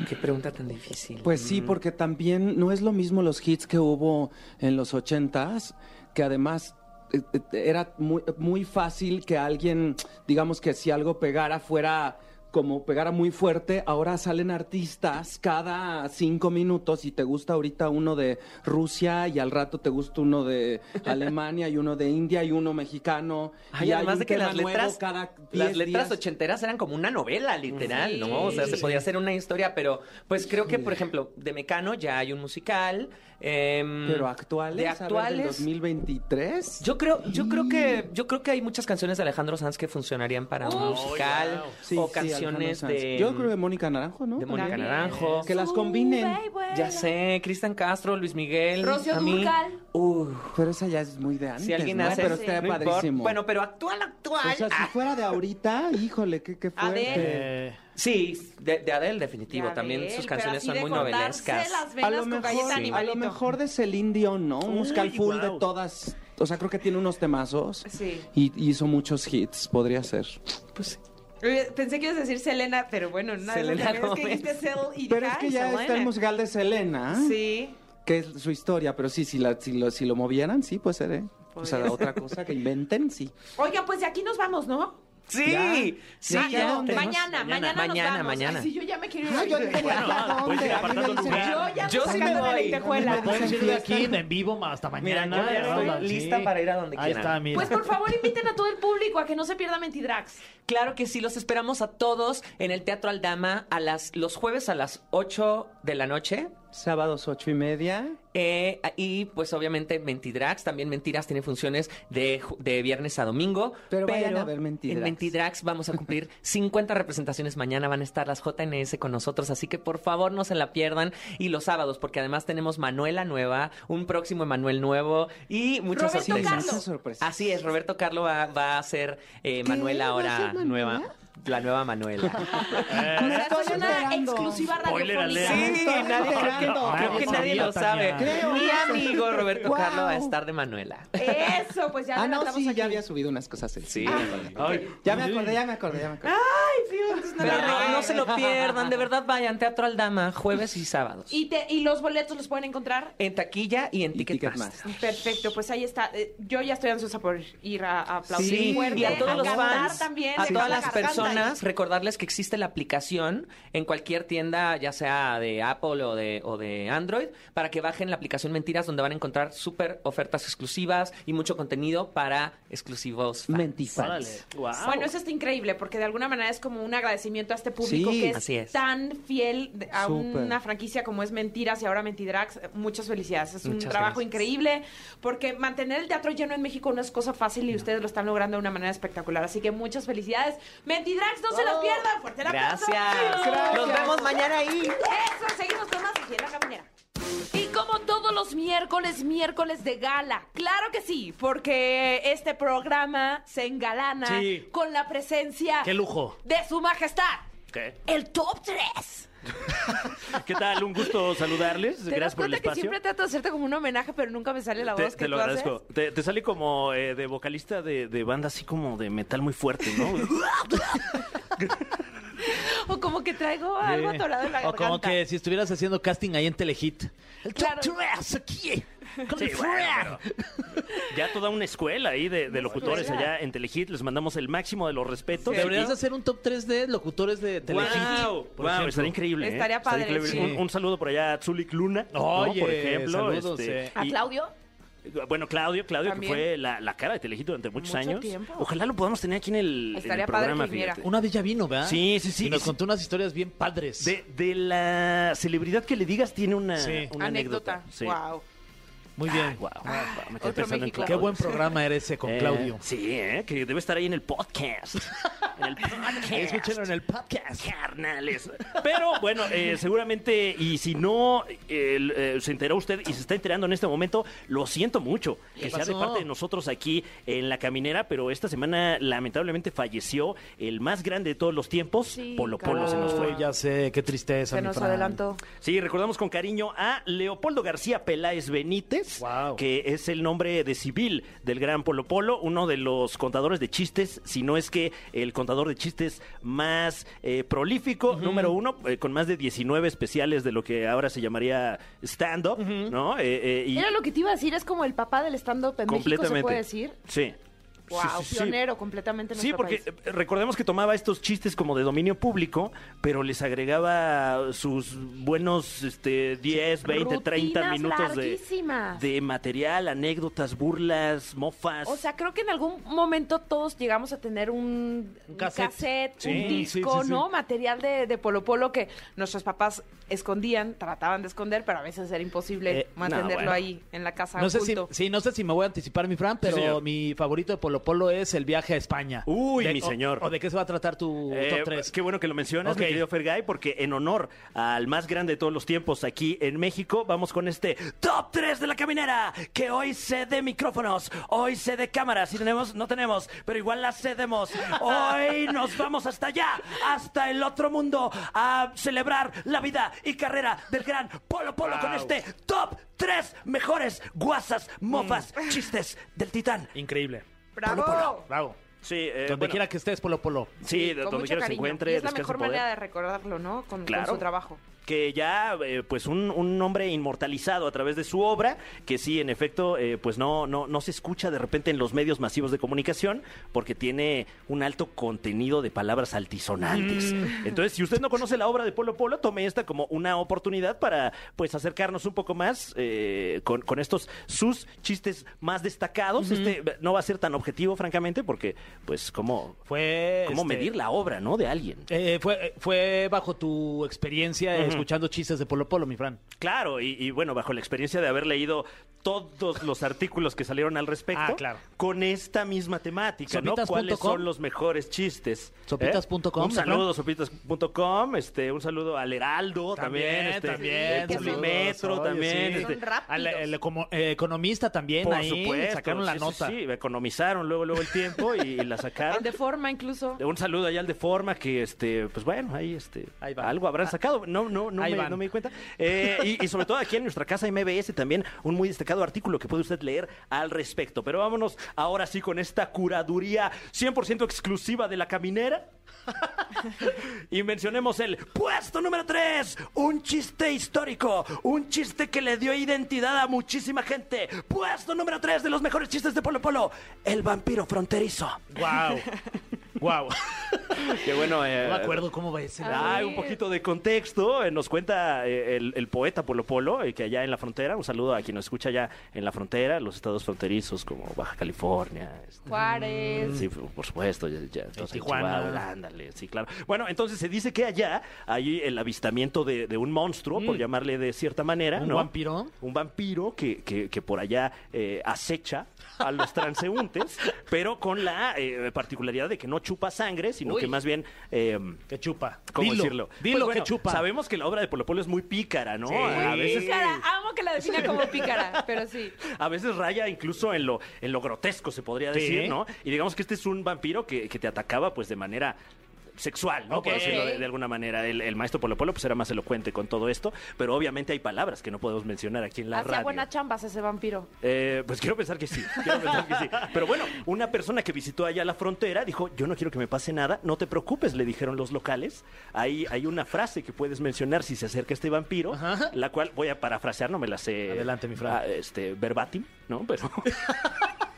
Qué pregunta tan difícil. Pues sí, porque también no es lo mismo los hits que hubo en los ochentas, que además eh, eh, era muy, muy fácil que alguien, digamos que si algo pegara fuera como pegara muy fuerte, ahora salen artistas cada cinco minutos y te gusta ahorita uno de Rusia y al rato te gusta uno de [laughs] Alemania y uno de India y uno mexicano. Ay, y además de que las letras, cada las 10 letras días. ochenteras eran como una novela, literal, Sí, ¿no? O sea, se podía hacer una historia, pero pues creo que, por ejemplo, de Mecano ya hay un musical. Em, Pero actuales, De a ver, del actuales. 2023. Yo creo, yo creo que, yo creo que hay muchas canciones de Alejandro Sanz que funcionarían para un musical. Sí, o sí, canciones de... Yo creo que Mónica Naranjo, ¿no? de Mónica. Naranjo. Que las combinen. Ya sé, Cristian Castro, Luis Miguel. Rocío a mí. Uh, Pero esa ya es muy de antes, si alguien ¿no? hace... Pero sí, no importa. padrísimo. Bueno, pero actual, actual. o sea, si fuera de ahorita, híjole, qué, qué fuerte. Eh, Sí, de, de Adele, definitivo. También sus canciones son muy novelescas. las A venas lo, con mejor, galleta a lo mejor de Celine Dion, ¿no? Un musical full de todas. O sea, creo que tiene unos temazos. Sí. Y y hizo muchos hits, podría ser. Pues, Oye, Pensé que ibas a decir Selena, pero bueno, las Selena es que dijiste y Pero es que "Ay, ya Selena". está el musical de Selena, Sí. que es su historia, pero sí, si, la, si, lo, si lo movieran, sí, puede ser, ¿eh? O sea, Podría otra cosa que inventen, sí. Oigan, pues de aquí nos vamos, ¿no? Sí, Ya. sí, Ya, ya. ¿dónde? tenemos- Mañana, mañana, nos Mañana, vamos. mañana. Ay, sí, yo ya me quiero ir. Ay, yo dije, Bueno, ¿a dónde? puedes ir A mí me apartando dicen, lugar. Yo ya Yo sí me voy. Me Pueden ir de aquí en vivo hasta Mira, mañana. yo ya estoy lista para ir a donde Ahí quieran. está, mira. Pues por favor inviten a todo el público a que no se pierda Mentidrags. Claro que sí, los esperamos a todos en el Teatro Aldama a las, los jueves a las 8 de la noche. Sábados ocho y media. Eh, y pues obviamente Mentidrags, también Mentiras tiene funciones de, ju- de viernes a domingo. Pero vayan a ver Mentidrags. En Mentidrags vamos a cumplir [laughs] 50 representaciones. Mañana van a estar las JNS con nosotros, así que por favor no se la pierdan. Y los sábados, porque además tenemos Manuela nueva, un próximo Emanuel nuevo y sorpresas. Muchas sorpresas. Así es, Roberto Carlo va, va a ser eh, Manuela ahora nueva. La nueva Manuela. [laughs] Me Esto es estoy una enterando. exclusiva radiofónica. Sí, Estoy nadie, creo que, enterando. creo que nadie lo sabe. Creo. Mi amigo Roberto Wow. Carlo va a estar de Manuela. Eso, pues ya Ah, no, sí, aquí. ya había subido unas cosas. Sí. Ay, Ya me acordé, ya me acordé, ya me acordé. Ay, Dios, entonces no Pero no, se lo pierdan, de verdad vayan, Teatro Aldama, jueves y sábados. ¿Y, te- ¿Y los boletos los pueden encontrar? En taquilla y en Y Ticketmaster. Ticketmaster. Perfecto, pues ahí está. Eh, Yo ya estoy ansiosa por ir a, a aplaudir Sí, fuerte, y a todos los cantar fans, también, a dejar todas la las garganta personas, recordarles que existe la aplicación en cualquier tienda, ya sea de Apple o de, o de Android, para que bajen la aplicación Mentiras, donde van a encontrar súper ofertas exclusivas y mucho contenido para exclusivos fans. Mentifans. Wow. Bueno, eso está increíble porque de alguna manera es como un agradecimiento a este público Sí, que es, así es. tan fiel de- a Súper. una franquicia como es Mentiras y ahora Mentidrags. Muchas felicidades. Es un Muchas trabajo gracias. increíble porque mantener el teatro lleno en México no es cosa fácil y ustedes lo están logrando de una manera espectacular. Así que muchas felicidades. Mentidrags, no se las pierdan. Fuerte el aplauso. Gracias. Nos vemos mañana ahí. Eso, seguimos con más aquí en la caminera. Y como todos los miércoles, miércoles de gala. Claro que sí, porque este programa se engalana Sí. con la presencia ¡Qué lujo! de su majestad. ¿Qué? El top 3. ¿Qué tal? Un gusto saludarles. ¿Te das Gracias por el cuenta que espacio. siempre trato de hacerte como un homenaje, pero nunca me sale la voz te que lo tú agradezco. haces? Te, te sale como eh, de vocalista de, de banda así como de metal muy fuerte, ¿no? [laughs] [laughs] O como que traigo algo Sí. atorado en la O garganta. como que si estuvieras haciendo casting ahí en Telehit. El Claro. top tres aquí. [laughs] Con Sí, el bueno. Ya toda una escuela ahí de, de locutores escuela. allá en Telehit. Les mandamos el máximo de los respetos. Deberías Y- hacer un top 3 de locutores de Telehit. Wow, por wow, estaría increíble. ¿eh? Estaría increíble. sí. Un, un saludo por allá a Zulik Luna, ¿no? Oye, por ejemplo. saludos, este, eh. ¿A Claudio? Bueno, Claudio, Claudio También. que fue la, la cara de Telehit durante muchos Mucho años. tiempo. Ojalá lo podamos tener aquí en el, en Estaría el padre programa, que viniera. fíjate. Una vez ya vino, ¿verdad? Sí, sí, sí. Y nos Sí. contó unas historias bien padres. De, de la celebridad que le digas tiene una, Sí. una anécdota. Anécdota. Sí. Wow. Muy bien. Wow, wow, me quedé otro pensando en. Claudio. Qué buen programa era ese con Eh, Claudio. Sí, eh, que debe estar ahí en el podcast. en el podcast. Escúchenlo en el podcast. Carnales. Pero bueno, eh, seguramente, y si no eh, eh, se enteró usted y se está enterando en este momento, lo siento mucho que sea de parte de nosotros aquí en La Caminera, pero esta semana lamentablemente falleció el más grande de todos los tiempos, Sí, Polo Polo se nos fue. ya sé, qué tristeza. Se mi nos Fran. adelantó. Sí, recordamos con cariño a Leopoldo García Peláez Benítez, Wow. que es el nombre de civil del gran Polo Polo, uno de los contadores de chistes, si no es que el contador de chistes más eh, prolífico, número uno, eh, con más de 19 especiales de lo que ahora se llamaría stand-up, ¿no? Eh, eh, y Era lo que te iba a decir, es como el papá del stand-up en México, ¿se completamente. puede decir? Sí. Wow, Sí, sí, sí. pionero completamente en Sí, porque país. eh, recordemos que tomaba estos chistes como de dominio público, pero les agregaba sus buenos este, 10, 20, 30 Rutinas minutos de, material, anécdotas, burlas, mofas. O sea, creo que en algún momento todos llegamos a tener un, un cassette. cassette, Sí, un disco, sí, sí. ¿no? Material de, de Polo Polo que nuestros papás escondían, trataban de esconder, pero a veces era imposible Eh, mantenerlo no, bueno. ahí en la casa No sé si, sí, no sé si me voy a anticipar, mi Fran, pero mi favorito de Polo Polo Polo es el viaje a España. Uy, De- mi o- señor. ¿O de qué se va a tratar tu Eh, top 3? Qué bueno que lo mencionas, Ok. mi querido Fergay, porque en honor al más grande de todos los tiempos aquí en México, vamos con este Top 3 de la caminera, que hoy sé de micrófonos, hoy sé de cámaras, si tenemos, no tenemos, pero igual las cedemos. Hoy [laughs] nos vamos hasta allá, hasta el otro mundo, a celebrar la vida y carrera del gran Polo Polo con Wow. este Top 3 mejores guasas, mofas, Mm. chistes del titán. Increíble. ¡Bravo! Bravo. Sí, eh, Donde bueno, quiera que estés, Polo Polo. Sí, Con donde quiera se cariño. encuentre, Y es la mejor poder. manera de recordarlo, ¿no? Con, con Claro. su trabajo. Que ya eh, pues un, un hombre inmortalizado a través de su obra que sí en efecto eh, pues no, no no se escucha de repente en los medios masivos de comunicación porque tiene un alto contenido de palabras altisonantes. Entonces si usted no conoce la obra de Polo Polo tome esta como una oportunidad para pues acercarnos un poco más eh, con, con estos sus chistes más destacados. Este no va a ser tan objetivo francamente porque pues cómo Fue. cómo este, medir la obra no de alguien. eh, fue, fue bajo tu experiencia escuchando chistes de Polo Polo, mi Fran. Claro, y, y bueno, bajo la experiencia de haber leído todos los artículos que salieron al respecto, Ah, claro. con esta misma temática, ¿no? ¿Cuáles son los mejores chistes? Sopitas.com, Un saludo, sopitas.com, este, un saludo al Heraldo también, este, también. el Publimetro saludos, también, este. Al- eh, economista también por ahí supuesto, sacaron la sí, sí, nota. Sí, economizaron luego, luego el tiempo y, y la sacaron. De forma incluso. Un saludo allá al de forma que este, pues bueno, ahí este Ahí algo habrán sacado. No, no, no, me, no me di cuenta. Eh, y, y sobre todo aquí en nuestra casa MBS también un muy destacado artículo que puede usted leer al respecto. Pero vámonos ahora sí con esta curaduría 100% exclusiva de la caminera. [laughs] y mencionemos el puesto número 3, un chiste histórico, un chiste que le dio identidad a muchísima gente. Puesto número 3 de los mejores chistes de Polo Polo, el vampiro fronterizo. Wow. wow. [laughs] Qué bueno. No me acuerdo cómo va ese. Ah, Hay un poquito de contexto. eh, Nos cuenta eh, el, el poeta Polo Polo, eh, que allá en la frontera, un saludo a quien nos escucha allá en la frontera, los estados fronterizos como Baja California. este, Juárez. Sí, por supuesto, ya, ya, Tijuana. Chihuahua, ándale, sí, claro. Bueno, entonces se dice que allá hay el avistamiento de, de un monstruo, por llamarle de cierta manera, ¿Un ¿no? vampiro? Un vampiro que, que- que por allá eh, acecha a los [laughs] transeúntes, pero con la eh, particularidad de que no chupa sangre, sino Uy. que más bien... eh, Que chupa. ¿Cómo dilo, decirlo? Dilo Pues que bueno, chupa. Sabemos que la obra de Polo Polo es muy pícara, ¿no? Sí. A veces Pícara. Amo que la defina como pícara, pero sí. [laughs] a veces raya incluso en lo, en lo grotesco, se podría Sí. decir, ¿no? Y digamos que este es un vampiro que, que te atacaba pues de manera sexual, ¿no? Ok. Por decirlo de, de alguna manera. El, el maestro Polo Polo pues era más elocuente con todo esto, pero obviamente hay palabras que no podemos mencionar aquí en la Hacía radio. buenas chambas ese vampiro. Eh, pues quiero pensar que sí, quiero pensar que sí. [laughs] Pero bueno, una persona que visitó allá la frontera dijo, yo no quiero que me pase nada, no te preocupes, le dijeron los locales. Ahí hay una frase que puedes mencionar si se acerca este vampiro, Ajá. la cual voy a parafrasear, no me la sé. Adelante, mi Fran. ah, este, verbatim, ¿no? Pero... [laughs]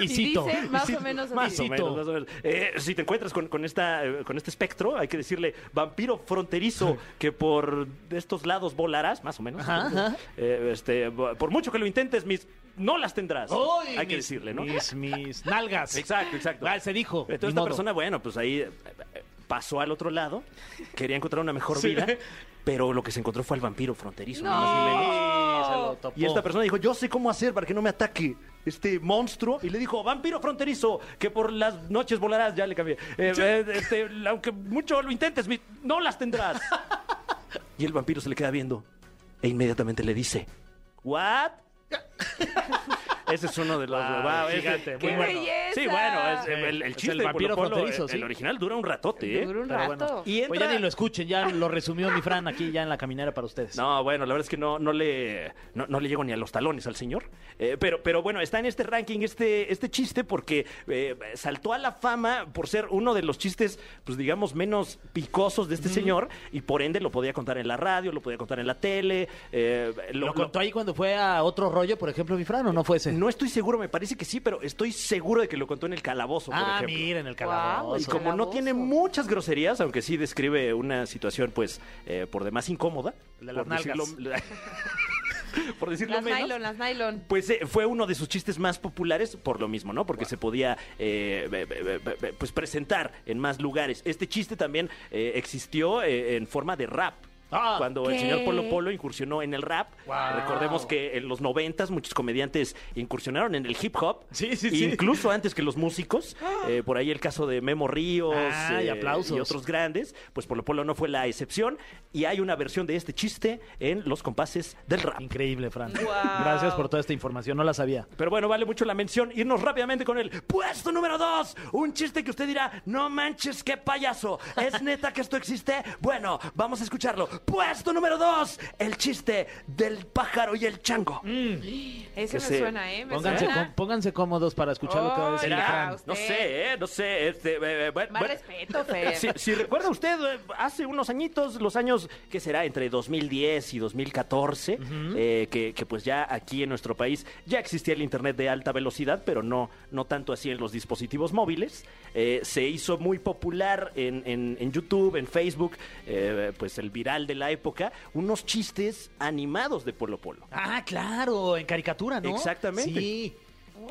Y [laughs] Y cito. dice más Y cito. o menos Más o menos, más o menos. Eh, si te encuentras con, con esta, eh, con este espectro, hay que decirle vampiro fronterizo [laughs] que por estos lados volarás, más o menos. Ajá, ajá. Eh, este, por mucho que lo intentes, mis no las tendrás. Hay que mis- decirle, ¿no? Mis, mis nalgas. Exacto, exacto. Ah, se dijo. Entonces ni esta modo. persona, bueno, pues ahí eh, pasó al otro lado, quería encontrar una mejor [laughs] Sí. vida, pero lo que se encontró fue al vampiro fronterizo. No. ni más ni menos. Lo topó. Y esta persona dijo, yo sé cómo hacer para que no me ataque este monstruo. Y le dijo, vampiro fronterizo, que por las noches volarás. Ya le cambié. Eh, eh, este, aunque mucho lo intentes, mi- no las tendrás. [laughs] y el vampiro se le queda viendo. E inmediatamente le dice, ¿what? [laughs] Ese es uno de los... Wow, wow, gigante, muy ¡Qué bueno. belleza! Sí, bueno, es, el, es chiste el de vampiro Polo Polo, fronterizo, el original dura un ratote, ¿eh? Duró un Pero rato. bueno. Y Pues ya ni lo escuchen, ya lo resumió mi Fran aquí ya en la caminera para ustedes. No, bueno, la verdad es que no, no le no, no le llego ni a los talones al señor. Eh, pero, pero bueno, está en este ranking este, este chiste porque eh, saltó a la fama por ser uno de los chistes, pues digamos, menos picosos de este señor y por ende lo podía contar en la radio, lo podía contar en la tele. eh, ¿Lo, lo- contó lo- ahí cuando fue a otro rollo, por ejemplo, mi Fran, o no fue ese? No estoy seguro, me parece que sí, pero estoy seguro de que lo contó en el calabozo, por ah, ejemplo. miren, el Guau, calabozo. Y como no tiene muchas groserías, aunque sí describe una situación, pues, eh, por demás incómoda. El de las por decirlo, [laughs] por decirlo Las menos. nylon, las nylon. Pues eh, fue uno de sus chistes más populares por lo mismo, ¿no? Porque se podía eh, be- be- be- be- pues presentar en más lugares. Este chiste también eh, existió eh, en forma de rap. Ah, cuando el señor Polo Polo incursionó en el rap. Recordemos que en los noventas muchos comediantes incursionaron en el hip hop. Sí, sí, sí. Incluso antes que los músicos. Eh, por ahí el caso de Memo Ríos Ah, y eh, aplausos. y otros grandes. Pues Polo Polo no fue la excepción. Y hay una versión de este chiste en los compases del rap. Increíble, Fran. Gracias por toda esta información, no la sabía. Pero bueno, vale mucho la mención. Irnos rápidamente con el puesto número dos. Un chiste que usted dirá, no manches, qué payaso. ¿Es neta que esto existe? Bueno, vamos a escucharlo. Puesto número dos. El chiste del pájaro y el chango. Ese Que me se- suena, ¿eh? Me Pónganse, suena. com- pónganse cómodos para escuchar lo que va a decir Oiga. Será, Fran. usted. no sé, ¿eh? No sé. Este, eh, bueno, Más bueno. respeto, Fer. [laughs] Si, si recuerda usted, eh, hace unos añitos, los años que será entre 2010 y 2014, eh, que, que pues ya aquí en nuestro país ya existía el Internet de alta velocidad, pero no, no tanto así en los dispositivos móviles. Eh, se hizo muy popular en, en- en YouTube, en Facebook, eh, pues el viral de la época, unos chistes animados de Polo Polo. Ah, claro, en caricatura, ¿no? Exactamente. Sí.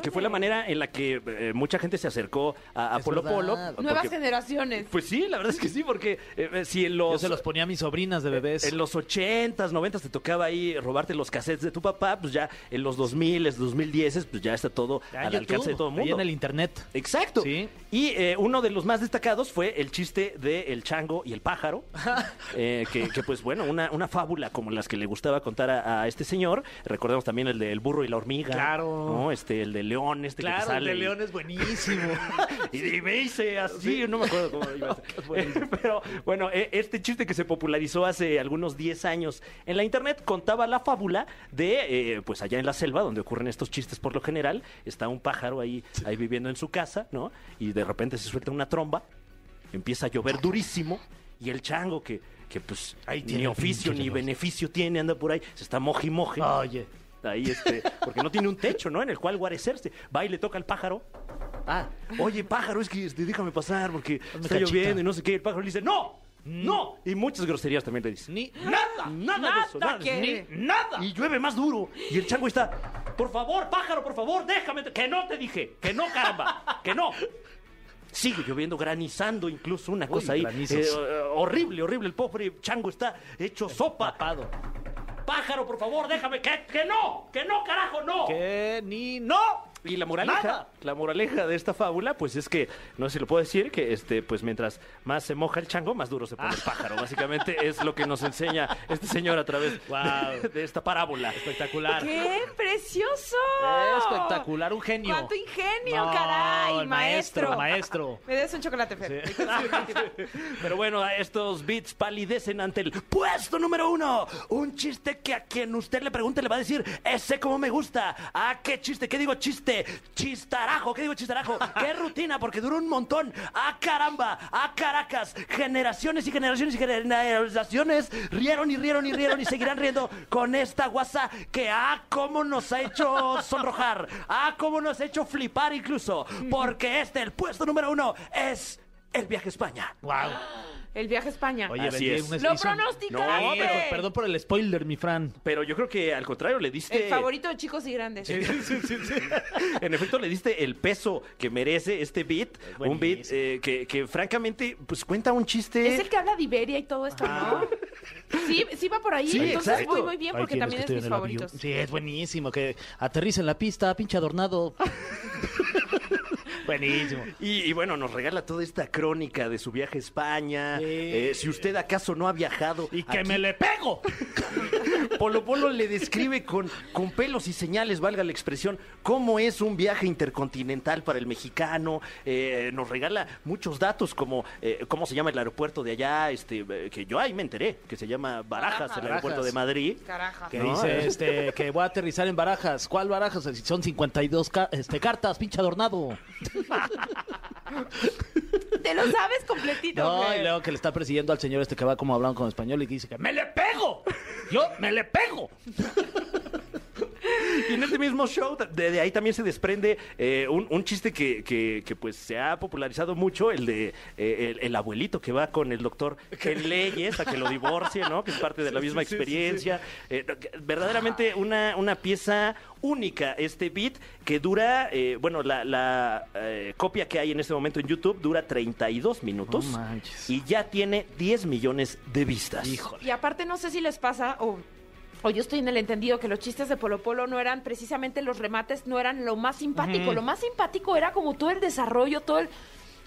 Que fue la manera en la que eh, mucha gente se acercó a, a Polo verdad. Polo. Nuevas porque- generaciones. Pues sí, la verdad es que sí, porque eh, eh, si en los... Yo se los ponía a mis sobrinas de bebés. En los 80s, 90s te tocaba ahí robarte los cassettes de tu papá, pues ya en los 2000s, 2010s, pues ya está todo Ya, al YouTube, alcance de todo el ahí mundo. en el internet. Exacto. Sí. Y eh, uno de los más destacados fue el chiste de El Chango y el Pájaro, [laughs] eh, que, que, pues bueno, una, una fábula como las que le gustaba contar a, a este señor. Recordemos también el del burro y la hormiga. Claro. ¿no? Este, el de León, este que te Claro, el sale de y- León es buenísimo. [laughs] y, y me hice así, no me acuerdo cómo iba a ser. [laughs] [laughs] Pero bueno, eh, este chiste que se popularizó hace algunos 10 años en la internet contaba la fábula de, eh, pues allá en la selva, donde ocurren estos chistes por lo general, está un pájaro ahí, ahí viviendo en su casa, ¿no? Y de repente se suelta una tromba, empieza a llover durísimo, y el chango que, que pues Ahí tiene ni el oficio ni beneficio tiene, anda por ahí, se está moje y moje. Oye. Ahí este, porque no tiene un techo, ¿no? En el cual guarecerse. Va y le toca al pájaro. Ah, Oye, pájaro, es que este, déjame pasar porque está cachita. lloviendo y no sé qué. El pájaro le dice, ¡No! ¡No! Y muchas groserías también le dice. ni Nada, nada, de eso, Nada nada de eso. que- Ni nada. Y llueve más duro. Y el chango está, por favor, pájaro, por favor, déjame. Que no te dije, que no, caramba, que no. Sigue lloviendo, granizando incluso una cosa ahí. eh, horrible, horrible. El pobre chango está hecho sopa. Pájaro, por favor, déjame. Que, que no, que no, carajo, no. Que ni no. Y la moraleja, Nada. la moraleja de esta fábula, pues es que, no sé si lo puedo decir, que este, pues mientras más se moja el chango, más duro se pone el pájaro. Básicamente es lo que nos enseña este señor a través de, de esta parábola. Espectacular. ¡Qué precioso! Espectacular, un genio. ¡Cuánto ingenio, No, caray! maestro. maestro. Me des un chocolate, Fer. [laughs] Pero bueno, estos beats palidecen ante el puesto número uno. Un chiste que a quien usted le pregunte le va a decir, ese como me gusta. ¿A qué chiste? ¿Qué digo chiste? Chistarajo, ¿qué digo chistarajo? [laughs] ¿Qué rutina? Porque duró un montón. ¡A caramba! ¡A Caracas! Generaciones y generaciones y generaciones rieron y rieron y rieron y seguirán riendo con esta guasa que ¡ah! cómo nos ha hecho sonrojar. ¡Ah! cómo nos ha hecho flipar incluso. [laughs] Porque este, el puesto número uno, es el viaje a España. Wow. El viaje a España. Oye, Así vendí es. un ¡Lo Smithson. pronosticaste! No, pero perdón por el spoiler, mi Fran. Pero yo creo que al contrario le diste. El favorito de chicos y grandes. En efecto, le diste el peso que merece este beat. Un beat eh, que, que, francamente, pues cuenta un chiste. Es el que habla de Iberia y todo esto, ¿no? Sí, sí va por ahí. Sí, Entonces exacto. voy muy bien porque también es mis en el avión. favoritos. Sí, es buenísimo. Que aterriza en la pista, pinche adornado. [laughs] buenísimo. Y, y bueno, nos regala toda esta crónica de su viaje a España. Sí. Eh, si usted acaso no ha viajado. Y que aquí, me le pego. [laughs] Polo Polo le describe con, con pelos y señales, valga la expresión, cómo es un viaje intercontinental para el mexicano. Eh, nos regala muchos datos como eh, cómo se llama el aeropuerto de allá, este, eh, que yo ahí me enteré, que se llama Barajas, el aeropuerto de Madrid. Caraja. Que No, dice [laughs] este, que voy a aterrizar en Barajas. ¿Cuál Barajas? Son 52 ca- este, cartas, pinche adornado. [laughs] Te lo sabes completito. No, y luego que le está persiguiendo al señor este que va como hablando con español y que dice que ¡Me le pego! ¡Yo me le pego! [laughs] Y en este mismo show, de, de ahí también se desprende eh, un, un chiste que, que- que, pues se ha popularizado mucho, el de eh, el, el abuelito que va con el doctor en leyes a que lo divorcie, ¿no? Que es parte de la misma experiencia. Eh, verdaderamente una, una pieza única este beat que dura, eh, bueno, la, la, eh, copia que hay en este momento en YouTube dura 32 minutos No manches. y ya tiene 10 millones de vistas. Híjole. Y aparte no sé si les pasa o, o yo estoy en el entendido que los chistes de Polo Polo no eran precisamente los remates, no eran lo más simpático. Lo más simpático era como todo el desarrollo, todo el...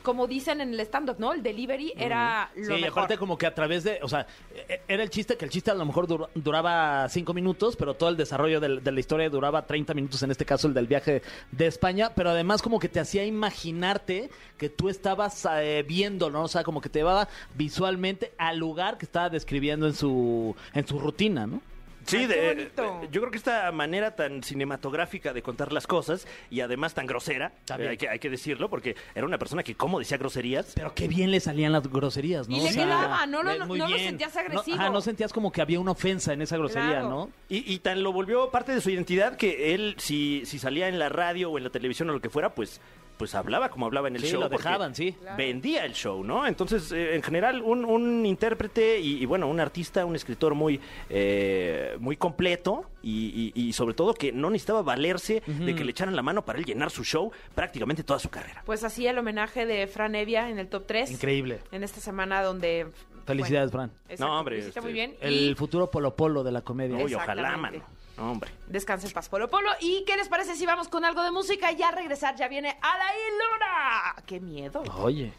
Como dicen en el stand-up, ¿no? El delivery era lo Sí, y aparte como que a través de, o sea, e- era el chiste que el chiste a lo mejor dur- duraba cinco minutos, pero todo el desarrollo del- de la historia duraba 30 minutos, en este caso el del viaje de España, pero además como que te hacía imaginarte que tú estabas eh, viendo, ¿no? O sea, como que te llevaba visualmente al lugar que estaba describiendo en su, en su rutina, ¿no? Sí, de- eh, yo creo que esta manera tan cinematográfica de contar las cosas y además tan grosera, También. eh, hay, que, hay que decirlo, porque era una persona que como decía groserías. Pero qué bien le salían las groserías, ¿no? Y le O sea, quedaba, no lo- eh, no- lo sentías No, agresivo. ajá, no sentías como que había una ofensa en esa grosería, Claro. ¿no? Y, y tan lo volvió parte de su identidad que él, si, si salía en la radio o en la televisión o lo que fuera, pues, pues hablaba como hablaba en el Sí, show. lo porque dejaban, sí. Vendía el show, ¿no? Entonces, eh, en general, un, un intérprete y, y, bueno, un artista, un escritor muy, eh, muy completo y, y- y sobre todo que no necesitaba valerse de que le echaran la mano para él llenar su show prácticamente toda su carrera. Pues así el homenaje de Fran Evia en el top 3. Increíble. En esta semana donde... Felicidades, bueno, Fran. exacto, No, hombre, este, muy bien. El y futuro Polo Polo de la comedia. Uy, ojalá, mano. No, hombre. descansa en paz, Polo Polo. ¿Y qué les parece si vamos con algo de música y ya regresar? Ya viene Alain Luna. ¡Qué miedo! Oye.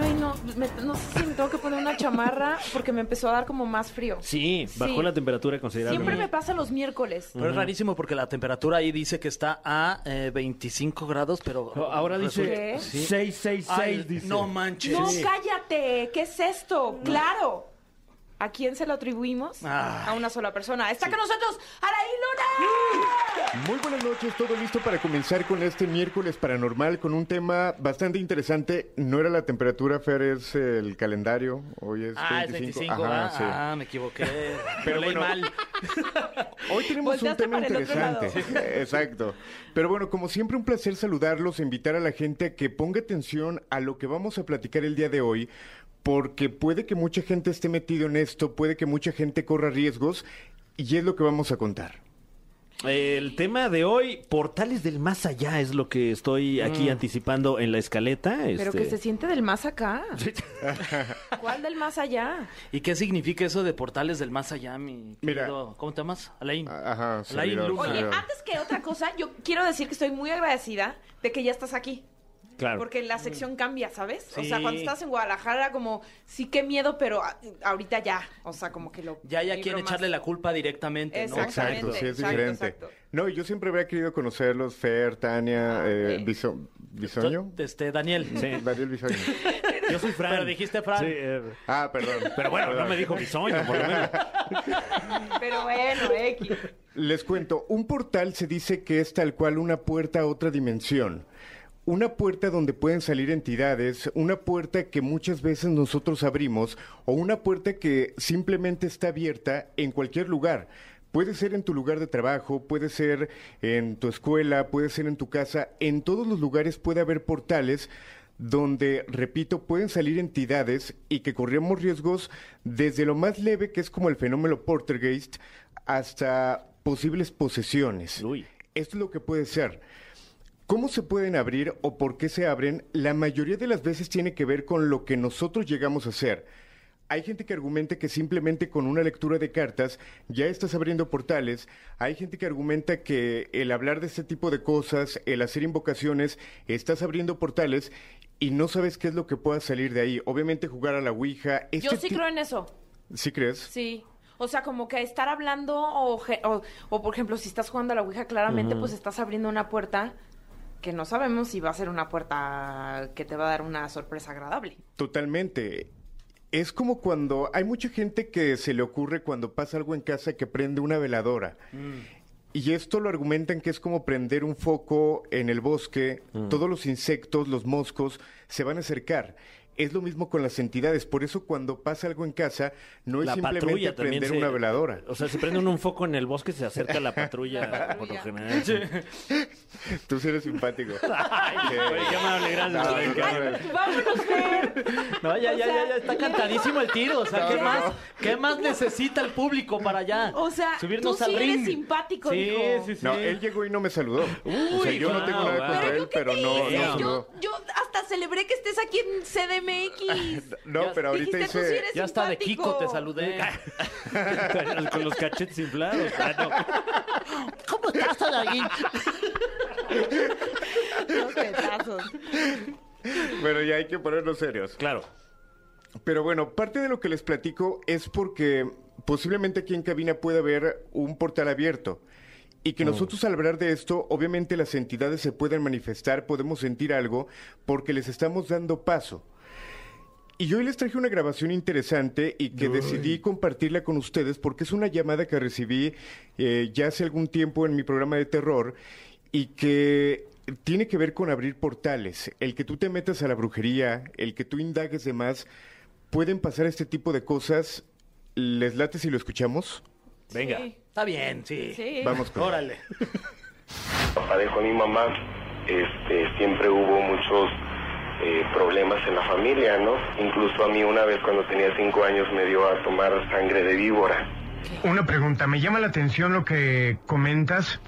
Ay, no, me- no sé si me tengo que poner una chamarra porque me empezó a dar como más frío. Sí, bajó Sí. la temperatura considerablemente. Siempre me pasa los miércoles. Pero es rarísimo porque la temperatura ahí dice que está a eh, 25 grados, pero... Ahora dice ¿Qué? 666, Ay, dice. no manches. No, cállate. ¿Qué es esto? Claro. ¿A quién se lo atribuimos? Ay. A una sola persona. Está con nosotros Alain Luna. Muy buenas noches, todo listo para comenzar con este miércoles paranormal con un tema bastante interesante. No era la temperatura, Fer, es el calendario. Hoy es Ah, es 25. 25, Ajá, ah, sí. ah, me equivoqué. [laughs] Pero leí bueno. mal. [laughs] Hoy tenemos un tema interesante. [laughs] Exacto. Pero bueno, como siempre, un placer saludarlos, e invitar a la gente a que ponga atención a lo que vamos a platicar el día de hoy, porque puede que mucha gente esté metido en esto, puede que mucha gente corra riesgos, y es lo que vamos a contar. El tema de hoy, portales del más allá, es lo que estoy aquí anticipando en la escaleta. Pero este- que se siente del más acá. [laughs] ¿Cuál del más allá? ¿Y qué significa eso de portales del más allá, mi Mira. querido? ¿Cómo te llamas? Alain. Ajá, Alain. Oye, antes que otra cosa, yo quiero decir que estoy muy agradecida de que ya estás aquí. Claro. Porque la sección cambia, ¿sabes? O sea, cuando estás en Guadalajara, como, sí, qué miedo, pero a- ahorita ya. O sea, como que lo. Ya hay a libro quien más. echarle la culpa directamente, ¿no? Exacto, sí, es exacto, diferente. exacto. No, y yo siempre habría querido conocerlos, Fer, Tania, Ah, eh, ok. Biso- Bisoño. Este, Daniel. Daniel Bisoño. [laughs] Yo soy Fran. Pero dijiste Fran. Sí, eh, Ah, perdón. pero bueno, no me dijo bisoño, por lo menos. [laughs] Pero bueno, X. Les cuento, un portal se dice que es tal cual una puerta a otra dimensión. Una puerta donde pueden salir entidades, una puerta que muchas veces nosotros abrimos o una puerta que simplemente está abierta en cualquier lugar. Puede ser en tu lugar de trabajo, puede ser en tu escuela, puede ser en tu casa. En todos los lugares puede haber portales donde, repito, pueden salir entidades y que corremos riesgos desde lo más leve, que es como el fenómeno Portergeist, hasta posibles posesiones. Uy. Esto es lo que puede ser. ¿Cómo se pueden abrir o por qué se abren? La mayoría de las veces tiene que ver con lo que nosotros llegamos a hacer. Hay gente que argumenta que simplemente con una lectura de cartas ya estás abriendo portales. Hay gente que argumenta que el hablar de este tipo de cosas, el hacer invocaciones, estás abriendo portales y no sabes qué es lo que pueda salir de ahí. Obviamente jugar a la Ouija. Yo este sí ti- creo en eso. ¿Sí crees? Sí. O sea, como que estar hablando o, o, o, por ejemplo, si estás jugando a la Ouija, claramente pues estás abriendo una puerta que no sabemos si va a ser una puerta que te va a dar una sorpresa agradable. Totalmente. Es como cuando hay mucha gente que se le ocurre cuando pasa algo en casa que prende una veladora. Y esto lo argumentan que es como prender un foco en el bosque, todos los insectos, los moscos, se van a acercar. Es lo mismo con las entidades. Por eso cuando pasa algo en casa, no es La simplemente patrulla prender se- una veladora. O sea, si prende uno un foco en el bosque, se acerca la [laughs] patrulla, por lo general. Tú sí eres simpático. [laughs] Ay, güey, qué amable, gracias. No, no, no, no. Vámonos, Fer. No, ya, ya, ya, ya está cantadísimo el tiro. O sea, No, ¿qué no, más? no. ¿Qué más necesita el público para allá? O sea, subirnos tú sí al eres ring. simpático, sí, hijo. Sí, sí, No, él llegó y no me saludó. o sea, yo no wow, tengo nada wow. contra Pero él, yo pero no, no yo, saludó. yo hasta celebré que estés aquí en [laughs] No, pero ahorita tú sí eres Ya está de. Kiko, te saludé. [laughs] Con los cachetes inflados. Ah, no. [laughs] ¿Cómo estás? Unos petazos. Bueno, ya hay que ponernos serios. Claro. Pero bueno, parte de lo que les platico es porque posiblemente aquí en cabina puede haber un portal abierto. Y que nosotros al hablar de esto, obviamente las entidades se pueden manifestar, podemos sentir algo, porque les estamos dando paso. Y hoy les traje una grabación interesante y que decidí compartirla con ustedes porque es una llamada que recibí eh, ya hace algún tiempo en mi programa de terror y que tiene que ver con abrir portales. El que tú te metas a la brujería, el que tú indagues de más, pueden pasar este tipo de cosas. ¿Les late si lo escuchamos? Venga. Sí. Está bien, sí. Sí. Vamos con Órale. [laughs] papá dejó a mi mamá, este, siempre hubo muchos eh, problemas en la familia, ¿no? Incluso a mí una vez cuando tenía cinco años me dio a tomar sangre de víbora. Una pregunta, me llama la atención lo que comentas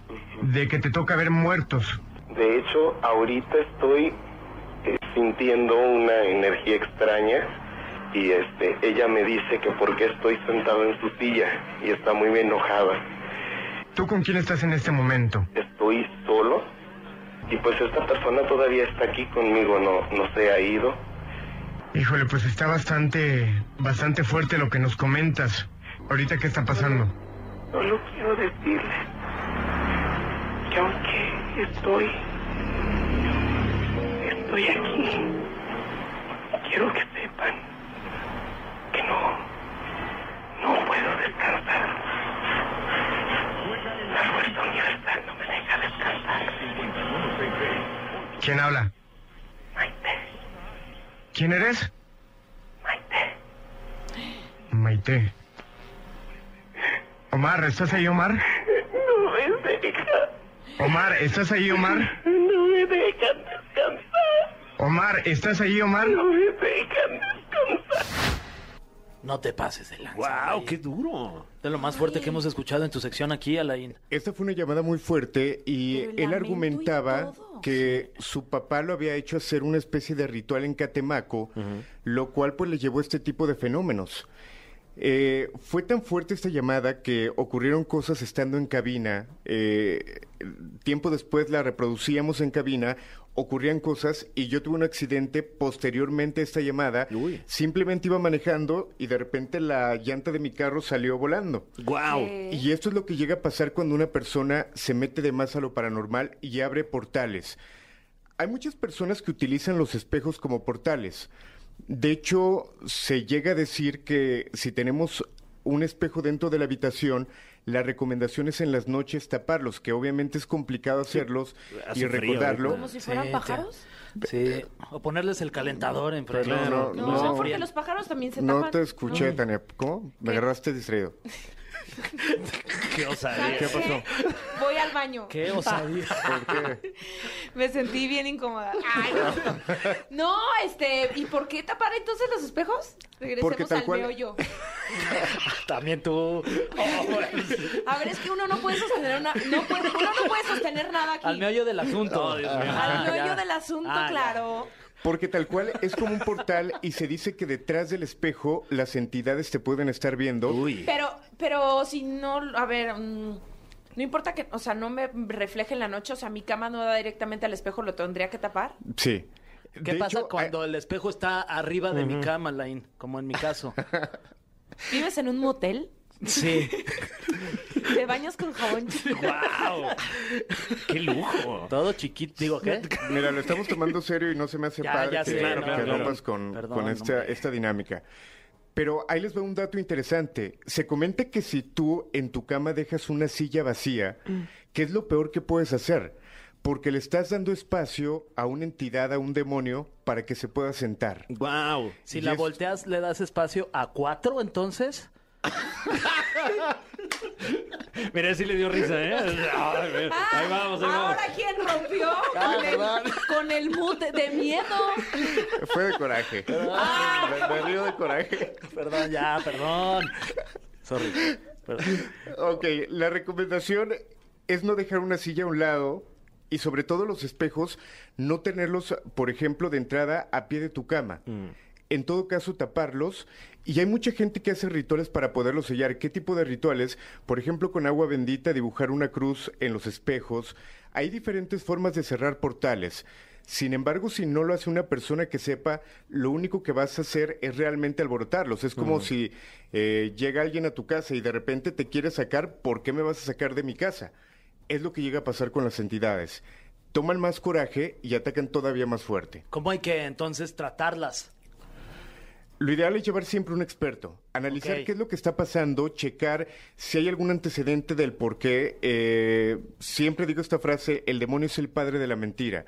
de que te toca ver muertos. De hecho, ahorita estoy eh, sintiendo una energía extraña y este, ella me dice que por qué estoy sentado en su silla y está muy enojada. ¿Tú con quién estás en este momento? Estoy solo y pues esta persona todavía está aquí conmigo, no, no se ha ido. Híjole, pues está bastante, bastante fuerte lo que nos comentas. Ahorita, ¿qué está pasando? Solo quiero decirle que aunque estoy, estoy aquí, quiero que sepan que no, no puedo descansar. La fuerza universal no me deja descansar. ¿Quién habla? Maite, ¿Quién eres? Maite, Maite. Omar, ¿estás ahí, Omar? no me deja, Omar, ¿estás ahí, Omar? no me dejan descansar, Omar, ¿estás ahí, Omar? no me dejan descansar. No te pases de lanza. ¡Wow! Alain. ¡Qué duro! De lo más fuerte que hemos escuchado en tu sección aquí, Alain. Esta fue una llamada muy fuerte y Pero él argumentaba y que su papá lo había hecho hacer una especie de ritual en Catemaco, lo cual pues le llevó a este tipo de fenómenos. Eh, fue tan fuerte esta llamada que ocurrieron cosas estando en cabina. eh, tiempo después la reproducíamos en cabina, ocurrían cosas y yo tuve un accidente posteriormente a esta llamada. Uy. Simplemente iba manejando y de repente la llanta de mi carro salió volando. ¡Wow! Y esto es lo que llega a pasar cuando una persona se mete de más a lo paranormal y abre portales. Hay muchas personas que utilizan los espejos como portales. De hecho, se llega a decir que si tenemos un espejo dentro de la habitación, la recomendación es en las noches taparlos, que obviamente es complicado hacerlos Hace y frío, recordarlo. Como si fueran Sí, pájaros. Sí. O ponerles el calentador enfrente. No, no, No, no. se porque los pájaros también se No tapan. te escuché, Tania. ¿Cómo? Me ¿Qué? agarraste distraído. [laughs] ¡Qué osadía! ¿Qué pasó? Voy al baño. Qué osadía. [laughs] ¿Por qué? Me sentí bien incómoda. Ay, no. [laughs] No, este, ¿y por qué tapar entonces los espejos? Regresemos al cual- meollo. [laughs] También tú. A ver, es que uno no puede sostener una, no puede, uno no puede sostener nada aquí. Al meollo del asunto. Oh, Dios mío. Al Ah, meollo del asunto, Ah, ya. Porque tal cual es como un portal y se dice que detrás del espejo las entidades te pueden estar viendo. Uy. Pero, pero si no, a ver, mm, no importa que, o sea, no me refleje en la noche, o sea, mi cama no da directamente al espejo, ¿lo tendría que tapar? Sí. ¿Qué De pasa hecho, cuando el espejo está arriba de mi cama, Alain? Como en mi caso. [laughs] ¿Vives en un motel? Sí. [laughs] ¿Te bañas con jabón chiquito? ¡Wow! ¡Qué lujo! Todo chiquito. Digo, ¿qué? Mira, lo estamos tomando serio y no se me hace Ya, padre ya que, sé, que claro, claro, claro. rompas con, Perdón, con esta, hombre. esta dinámica. Pero ahí les va un dato interesante. Se comenta que si tú en tu cama dejas una silla vacía, ¿qué es lo peor que puedes hacer? Porque le estás dando espacio a una entidad, a un demonio, para que se pueda sentar. Wow. Si Y la es- volteas, le das espacio a cuatro, entonces. Mira, sí le dio risa, ¿eh? [laughs] Ay, ver, ahí vamos, ahí vamos. Ahora, ¿quién rompió con, el, con el mood de miedo? Fue de coraje. Me, me río de coraje. Perdón, ya, perdón. Sorry. Perdón. Ok, la recomendación es no dejar una silla a un lado y sobre todo los espejos, no tenerlos, por ejemplo, de entrada a pie de tu cama. En todo caso, taparlos. Y hay mucha gente que hace rituales para poderlos sellar. ¿Qué tipo de rituales? Por ejemplo, con agua bendita, dibujar una cruz en los espejos. Hay diferentes formas de cerrar portales. Sin embargo, si no lo hace una persona que sepa, lo único que vas a hacer es realmente alborotarlos. Es como si eh, llega alguien a tu casa y de repente te quiere sacar, ¿por qué me vas a sacar de mi casa? Es lo que llega a pasar con las entidades. Toman más coraje y atacan todavía más fuerte. ¿Cómo hay que entonces tratarlas? Lo ideal es llevar siempre un experto, analizar qué es lo que está pasando, checar si hay algún antecedente del por qué. Eh, siempre digo esta frase, el demonio es el padre de la mentira.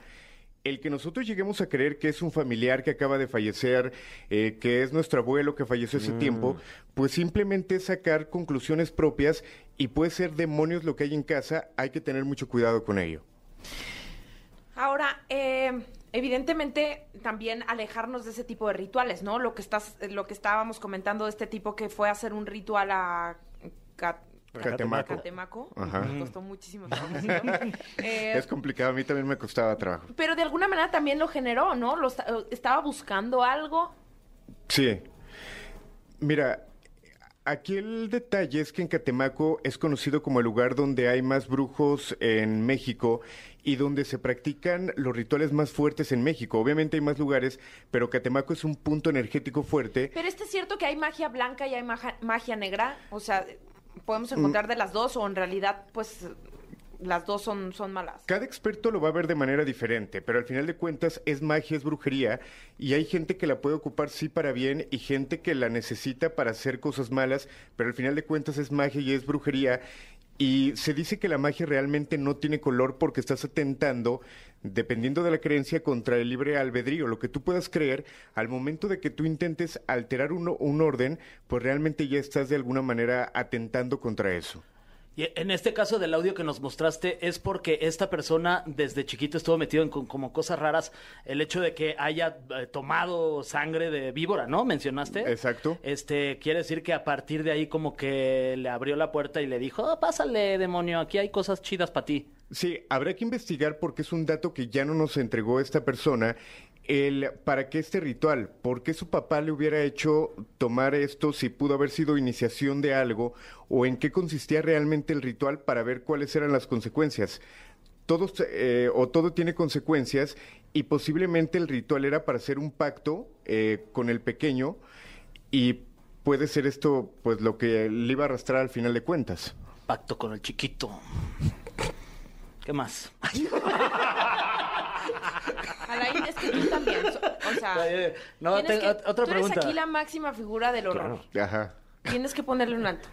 El que nosotros lleguemos a creer que es un familiar que acaba de fallecer, eh, que es nuestro abuelo que falleció hace tiempo, pues simplemente es sacar conclusiones propias y puede ser demonios lo que hay en casa, hay que tener mucho cuidado con ello. Ahora, eh, evidentemente también alejarnos de ese tipo de rituales, ¿no? Lo que estás, lo que estábamos comentando de este tipo que fue a hacer un ritual a Ca- Catemaco. Catemaco. Ajá. Me costó muchísimo trabajo. [laughs] Eh, Es complicado, a mí también me costaba trabajo. pero de alguna manera también lo generó, ¿no? Lo esta- estaba buscando algo. Sí. Mira, aquí el detalle es que en Catemaco es conocido como el lugar donde hay más brujos en México y donde se practican los rituales más fuertes en México. Obviamente hay más lugares, pero Catemaco es un punto energético fuerte. Pero este es cierto que hay magia blanca y hay magia negra. O sea, podemos Mm. encontrar de las dos o en realidad, pues, las dos son, son malas. Cada experto lo va a ver de manera diferente, pero al final de cuentas es magia, es brujería, y hay gente que la puede ocupar sí para bien y gente que la necesita para hacer cosas malas, pero al final de cuentas es magia y es brujería. Y se dice que la magia realmente no tiene color porque estás atentando, dependiendo de la creencia, contra el libre albedrío. Lo que tú puedas creer, al momento de que tú intentes alterar uno- un orden, pues realmente ya estás de alguna manera atentando contra eso. Y en este caso del audio que nos mostraste es porque esta persona desde chiquito estuvo metido en como cosas raras. El hecho de que haya eh, tomado sangre de víbora, ¿no? Mencionaste. Exacto. Este, quiere decir que a partir de ahí como que le abrió la puerta y le dijo, "Ah, pásale, demonio, aquí hay cosas chidas para ti. Sí, habrá que investigar porque es un dato que ya no nos entregó esta persona. El para qué este ritual, por qué su papá le hubiera hecho tomar esto si pudo haber sido iniciación de algo o en qué consistía realmente el ritual para ver cuáles eran las consecuencias. Todo, eh, o todo tiene consecuencias y posiblemente el ritual era para hacer un pacto eh, con el pequeño y puede ser esto pues lo que le iba a arrastrar al final de cuentas. Pacto con el chiquito. ¿Qué más? [laughs] Alain, es que tú también. o sea, No, te- que- otra tú eres pregunta. aquí la máxima figura del horror. Ajá. Tienes que ponerle un alto.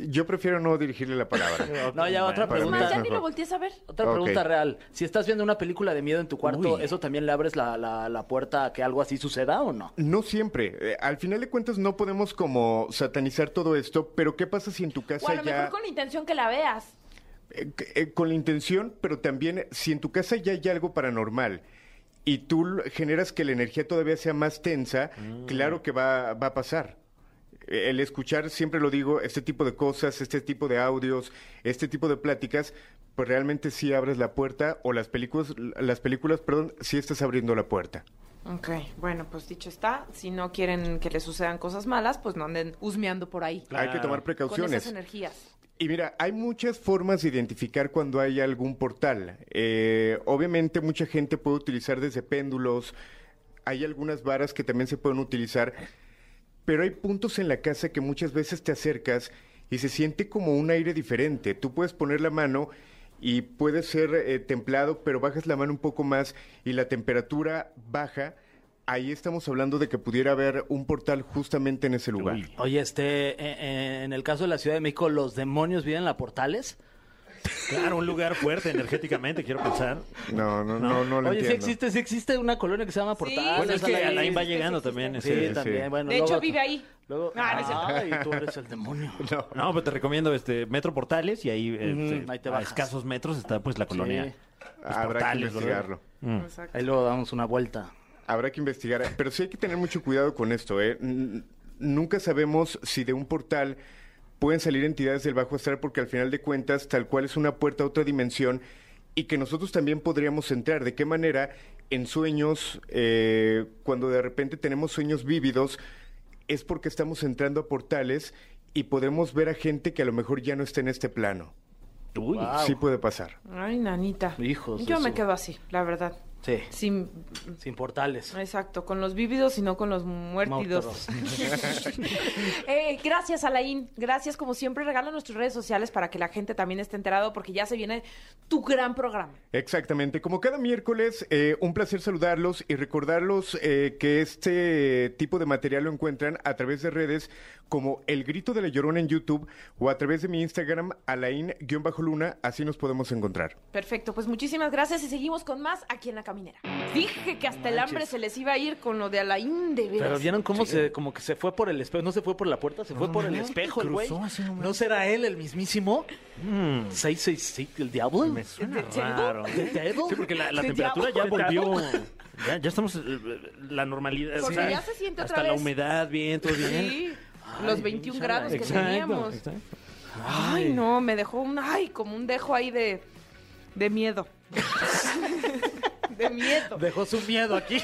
Yo prefiero no dirigirle la palabra. [laughs] No, ya otra es ya ni lo voltees a ver. Otra pregunta real. Si estás viendo una película de miedo en tu cuarto, Uy. ¿eso también le abres la, la, la puerta a que algo así suceda o no? No siempre. Eh, al final de cuentas no podemos como satanizar todo esto, pero ¿qué pasa si en tu O casa a lo ya... mejor con la intención que la veas. eh, eh, con la intención, pero también si en tu casa ya hay algo paranormal y tú generas que la energía todavía sea más tensa, claro que va, va a pasar. El escuchar, siempre lo digo, este tipo de cosas, este tipo de audios, este tipo de pláticas, pues realmente sí abres la puerta o las películas, las películas, perdón, sí estás abriendo la puerta. Ok, bueno, pues dicho está. Si no quieren que les sucedan cosas malas, pues no anden husmeando por ahí. Hay que tomar Con precauciones. esas energías. Y mira, hay muchas formas de identificar cuando hay algún portal. Eh, obviamente mucha gente puede utilizar desde péndulos, hay algunas varas que también se pueden utilizar, pero hay puntos en la casa que muchas veces te acercas y se siente como un aire diferente. Tú puedes poner la mano y puede ser eh, templado, pero bajas la mano un poco más y la temperatura baja. Ahí estamos hablando de que pudiera haber un portal justamente en ese lugar. Oye, este, eh, eh, en el caso de la Ciudad de México, ¿los demonios viven en la portales? Claro, un lugar fuerte energéticamente, quiero pensar. No, no, no, no lo Oye, sí entiendo. existe, sí existe una colonia que se llama Portales. Bueno, es que Alain. Va sí, llegando sí, sí, también. Sí, ese- también. Bueno, De luego- hecho, vive ahí. Luego, Ah, no ay, tú eres el demonio. [laughs] No, pero te recomiendo este Metro Portales y ahí, eh, ahí te a escasos metros está pues la colonia. Sí. Los Habrá que portales, ¿verdad? investigarlo. Exacto. Ahí luego damos una vuelta. Habrá que investigar, pero sí hay que tener mucho cuidado con esto. ¿eh? N- Nunca sabemos si de un portal pueden salir entidades del bajo astral porque al final de cuentas tal cual es una puerta a otra dimensión y que nosotros también podríamos entrar. ¿De qué manera en sueños, eh, cuando de repente tenemos sueños vívidos, es porque estamos entrando a portales y podemos ver a gente que a lo mejor ya no está en este plano? Uy, Sí puede pasar. Ay, nanita. Hijos Yo me su- quedo así, la verdad. Sí, Sin, sin portales. exacto, con los vívidos y no con los muertidos. [laughs] [laughs] Eh, gracias, Alain. Gracias, como siempre. Regala nuestras redes sociales para que la gente también esté enterado, porque ya se viene tu gran programa. Exactamente, como cada miércoles, eh, un placer saludarlos y recordarlos eh, que este tipo de material lo encuentran a través de redes como El Grito de la Llorona en YouTube o a través de mi Instagram, Alain-Luna, así nos podemos encontrar. Perfecto, pues muchísimas gracias y seguimos con más aquí en La Caminera. Dije que hasta el hambre se les iba a ir con lo de Alain de veras. Pero vieron cómo se, como que se fue por el espejo, no se fue por la puerta, se fue por el espejo el güey. ¿No será él el mismísimo? Mm, 666, el diablo. me suena ¿De raro. ¿El diablo? Sí, porque la, la ¿De temperatura ya volvió. [laughs] Ya, ya estamos eh, la normalidad. Porque o sea, ya se siente hasta otra la vez. humedad, bien, todo bien. Sí, los 21 grados que Exacto, teníamos. exacto. Ay, no, me dejó un, ay, como un dejo ahí de, de miedo. [laughs] de miedo. Dejó su miedo aquí.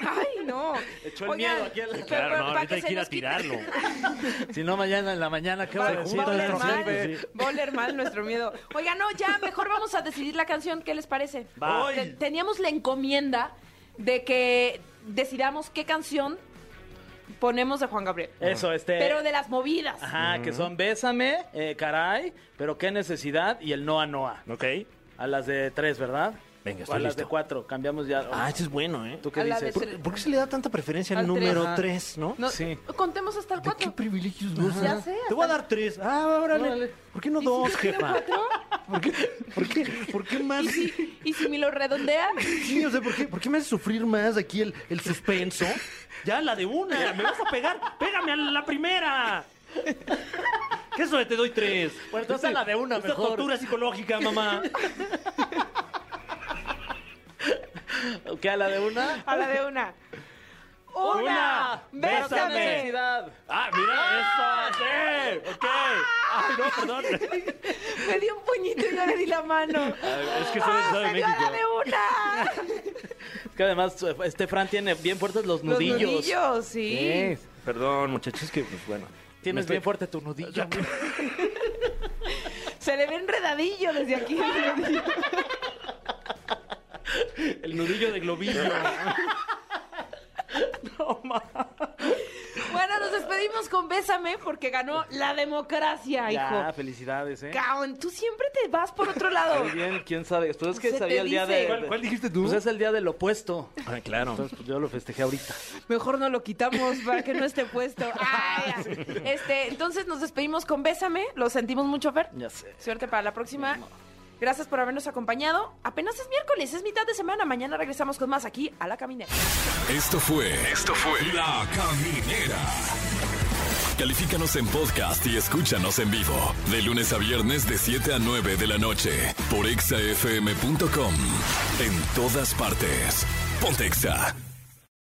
Ay, no. Echó el Oigan, miedo aquí a la- pero- Claro, pero no, ahorita hay que ir a tirarlo. [laughs] Si no, mañana en la mañana, ¿qué Va, va a Se decir? junta va a oler mal, va a oler mal nuestro miedo. Oiga, no, ya, mejor vamos a decidir la canción. ¿Qué les parece? Va. Te- Teníamos la encomienda de que decidamos qué canción ponemos de Juan Gabriel. Eso, este. Pero de las movidas. Ajá, que son Bésame, eh, caray, pero qué necesidad y el Noa Noa. Ok. A las de tres, ¿verdad? Venga, O estoy a las listo. de cuatro, cambiamos ya. Ah, este es bueno, ¿eh? ¿Tú qué A dices? ¿Por, tres. por qué se le da tanta preferencia al, Al número tres. 3, no? No, Sí. Contemos hasta el ¿De qué 4. privilegios gozas? Ya sé, Te voy a dar 3. Ah, órale. Órale. ¿Por qué no ¿Y dos, si jefa? cuatro? ¿Por qué, por qué, por qué más? ¿Y si, ¿Y si me lo redondea? Sí, o sea, ¿por qué, por qué me haces sufrir más aquí el, el suspenso? Ya, la de una. ¿Me vas a pegar? ¡Pégame a la primera! ¿Qué eso de te doy tres? Bueno, entonces a la de una Esta mejor. tortura psicológica, mamá. [laughs] ¿Qué a la de una? A la de una. ¡Una! ¡Bésame! Necesidad. Ah, mira eso. Sí, ok. Ay, no, perdón. [laughs] Me dio un puñito y no le di la mano. Es que soy ¡Ah, de dio a México. la de una! [laughs] Es que además este Fran tiene bien fuertes los Los nudillos. nudillos, sí. Perdón, muchachos, que pues bueno. Tienes estoy- bien fuerte tu nudillo. Se le ve enredadillo desde aquí. El nudillo. De globillo. Bueno, nos despedimos con Bésame porque ganó la democracia, ya, hijo. felicidades, ¿eh? Cabrón, tú siempre te vas por otro lado. Muy bien, quién sabe. Pues es que Se sabía el día dice. de. ¿Cuál- cuál dijiste tú? Pues es el día del opuesto. Ah, claro. Entonces, pues yo lo festejé ahorita. Mejor no lo quitamos para que no esté puesto. [laughs] Ay, este, entonces nos despedimos con Bésame. Lo sentimos mucho, Fer. Ya sé. Suerte para la próxima. Gracias por habernos acompañado. Apenas es miércoles, es mitad de semana. Mañana regresamos con más aquí a La Caminera. Esto fue. Esto fue. La Caminera. Califícanos en podcast y escúchanos en vivo. De lunes a viernes, de 7 a 9 de la noche. Por exafm.com. En todas partes. Pontexa.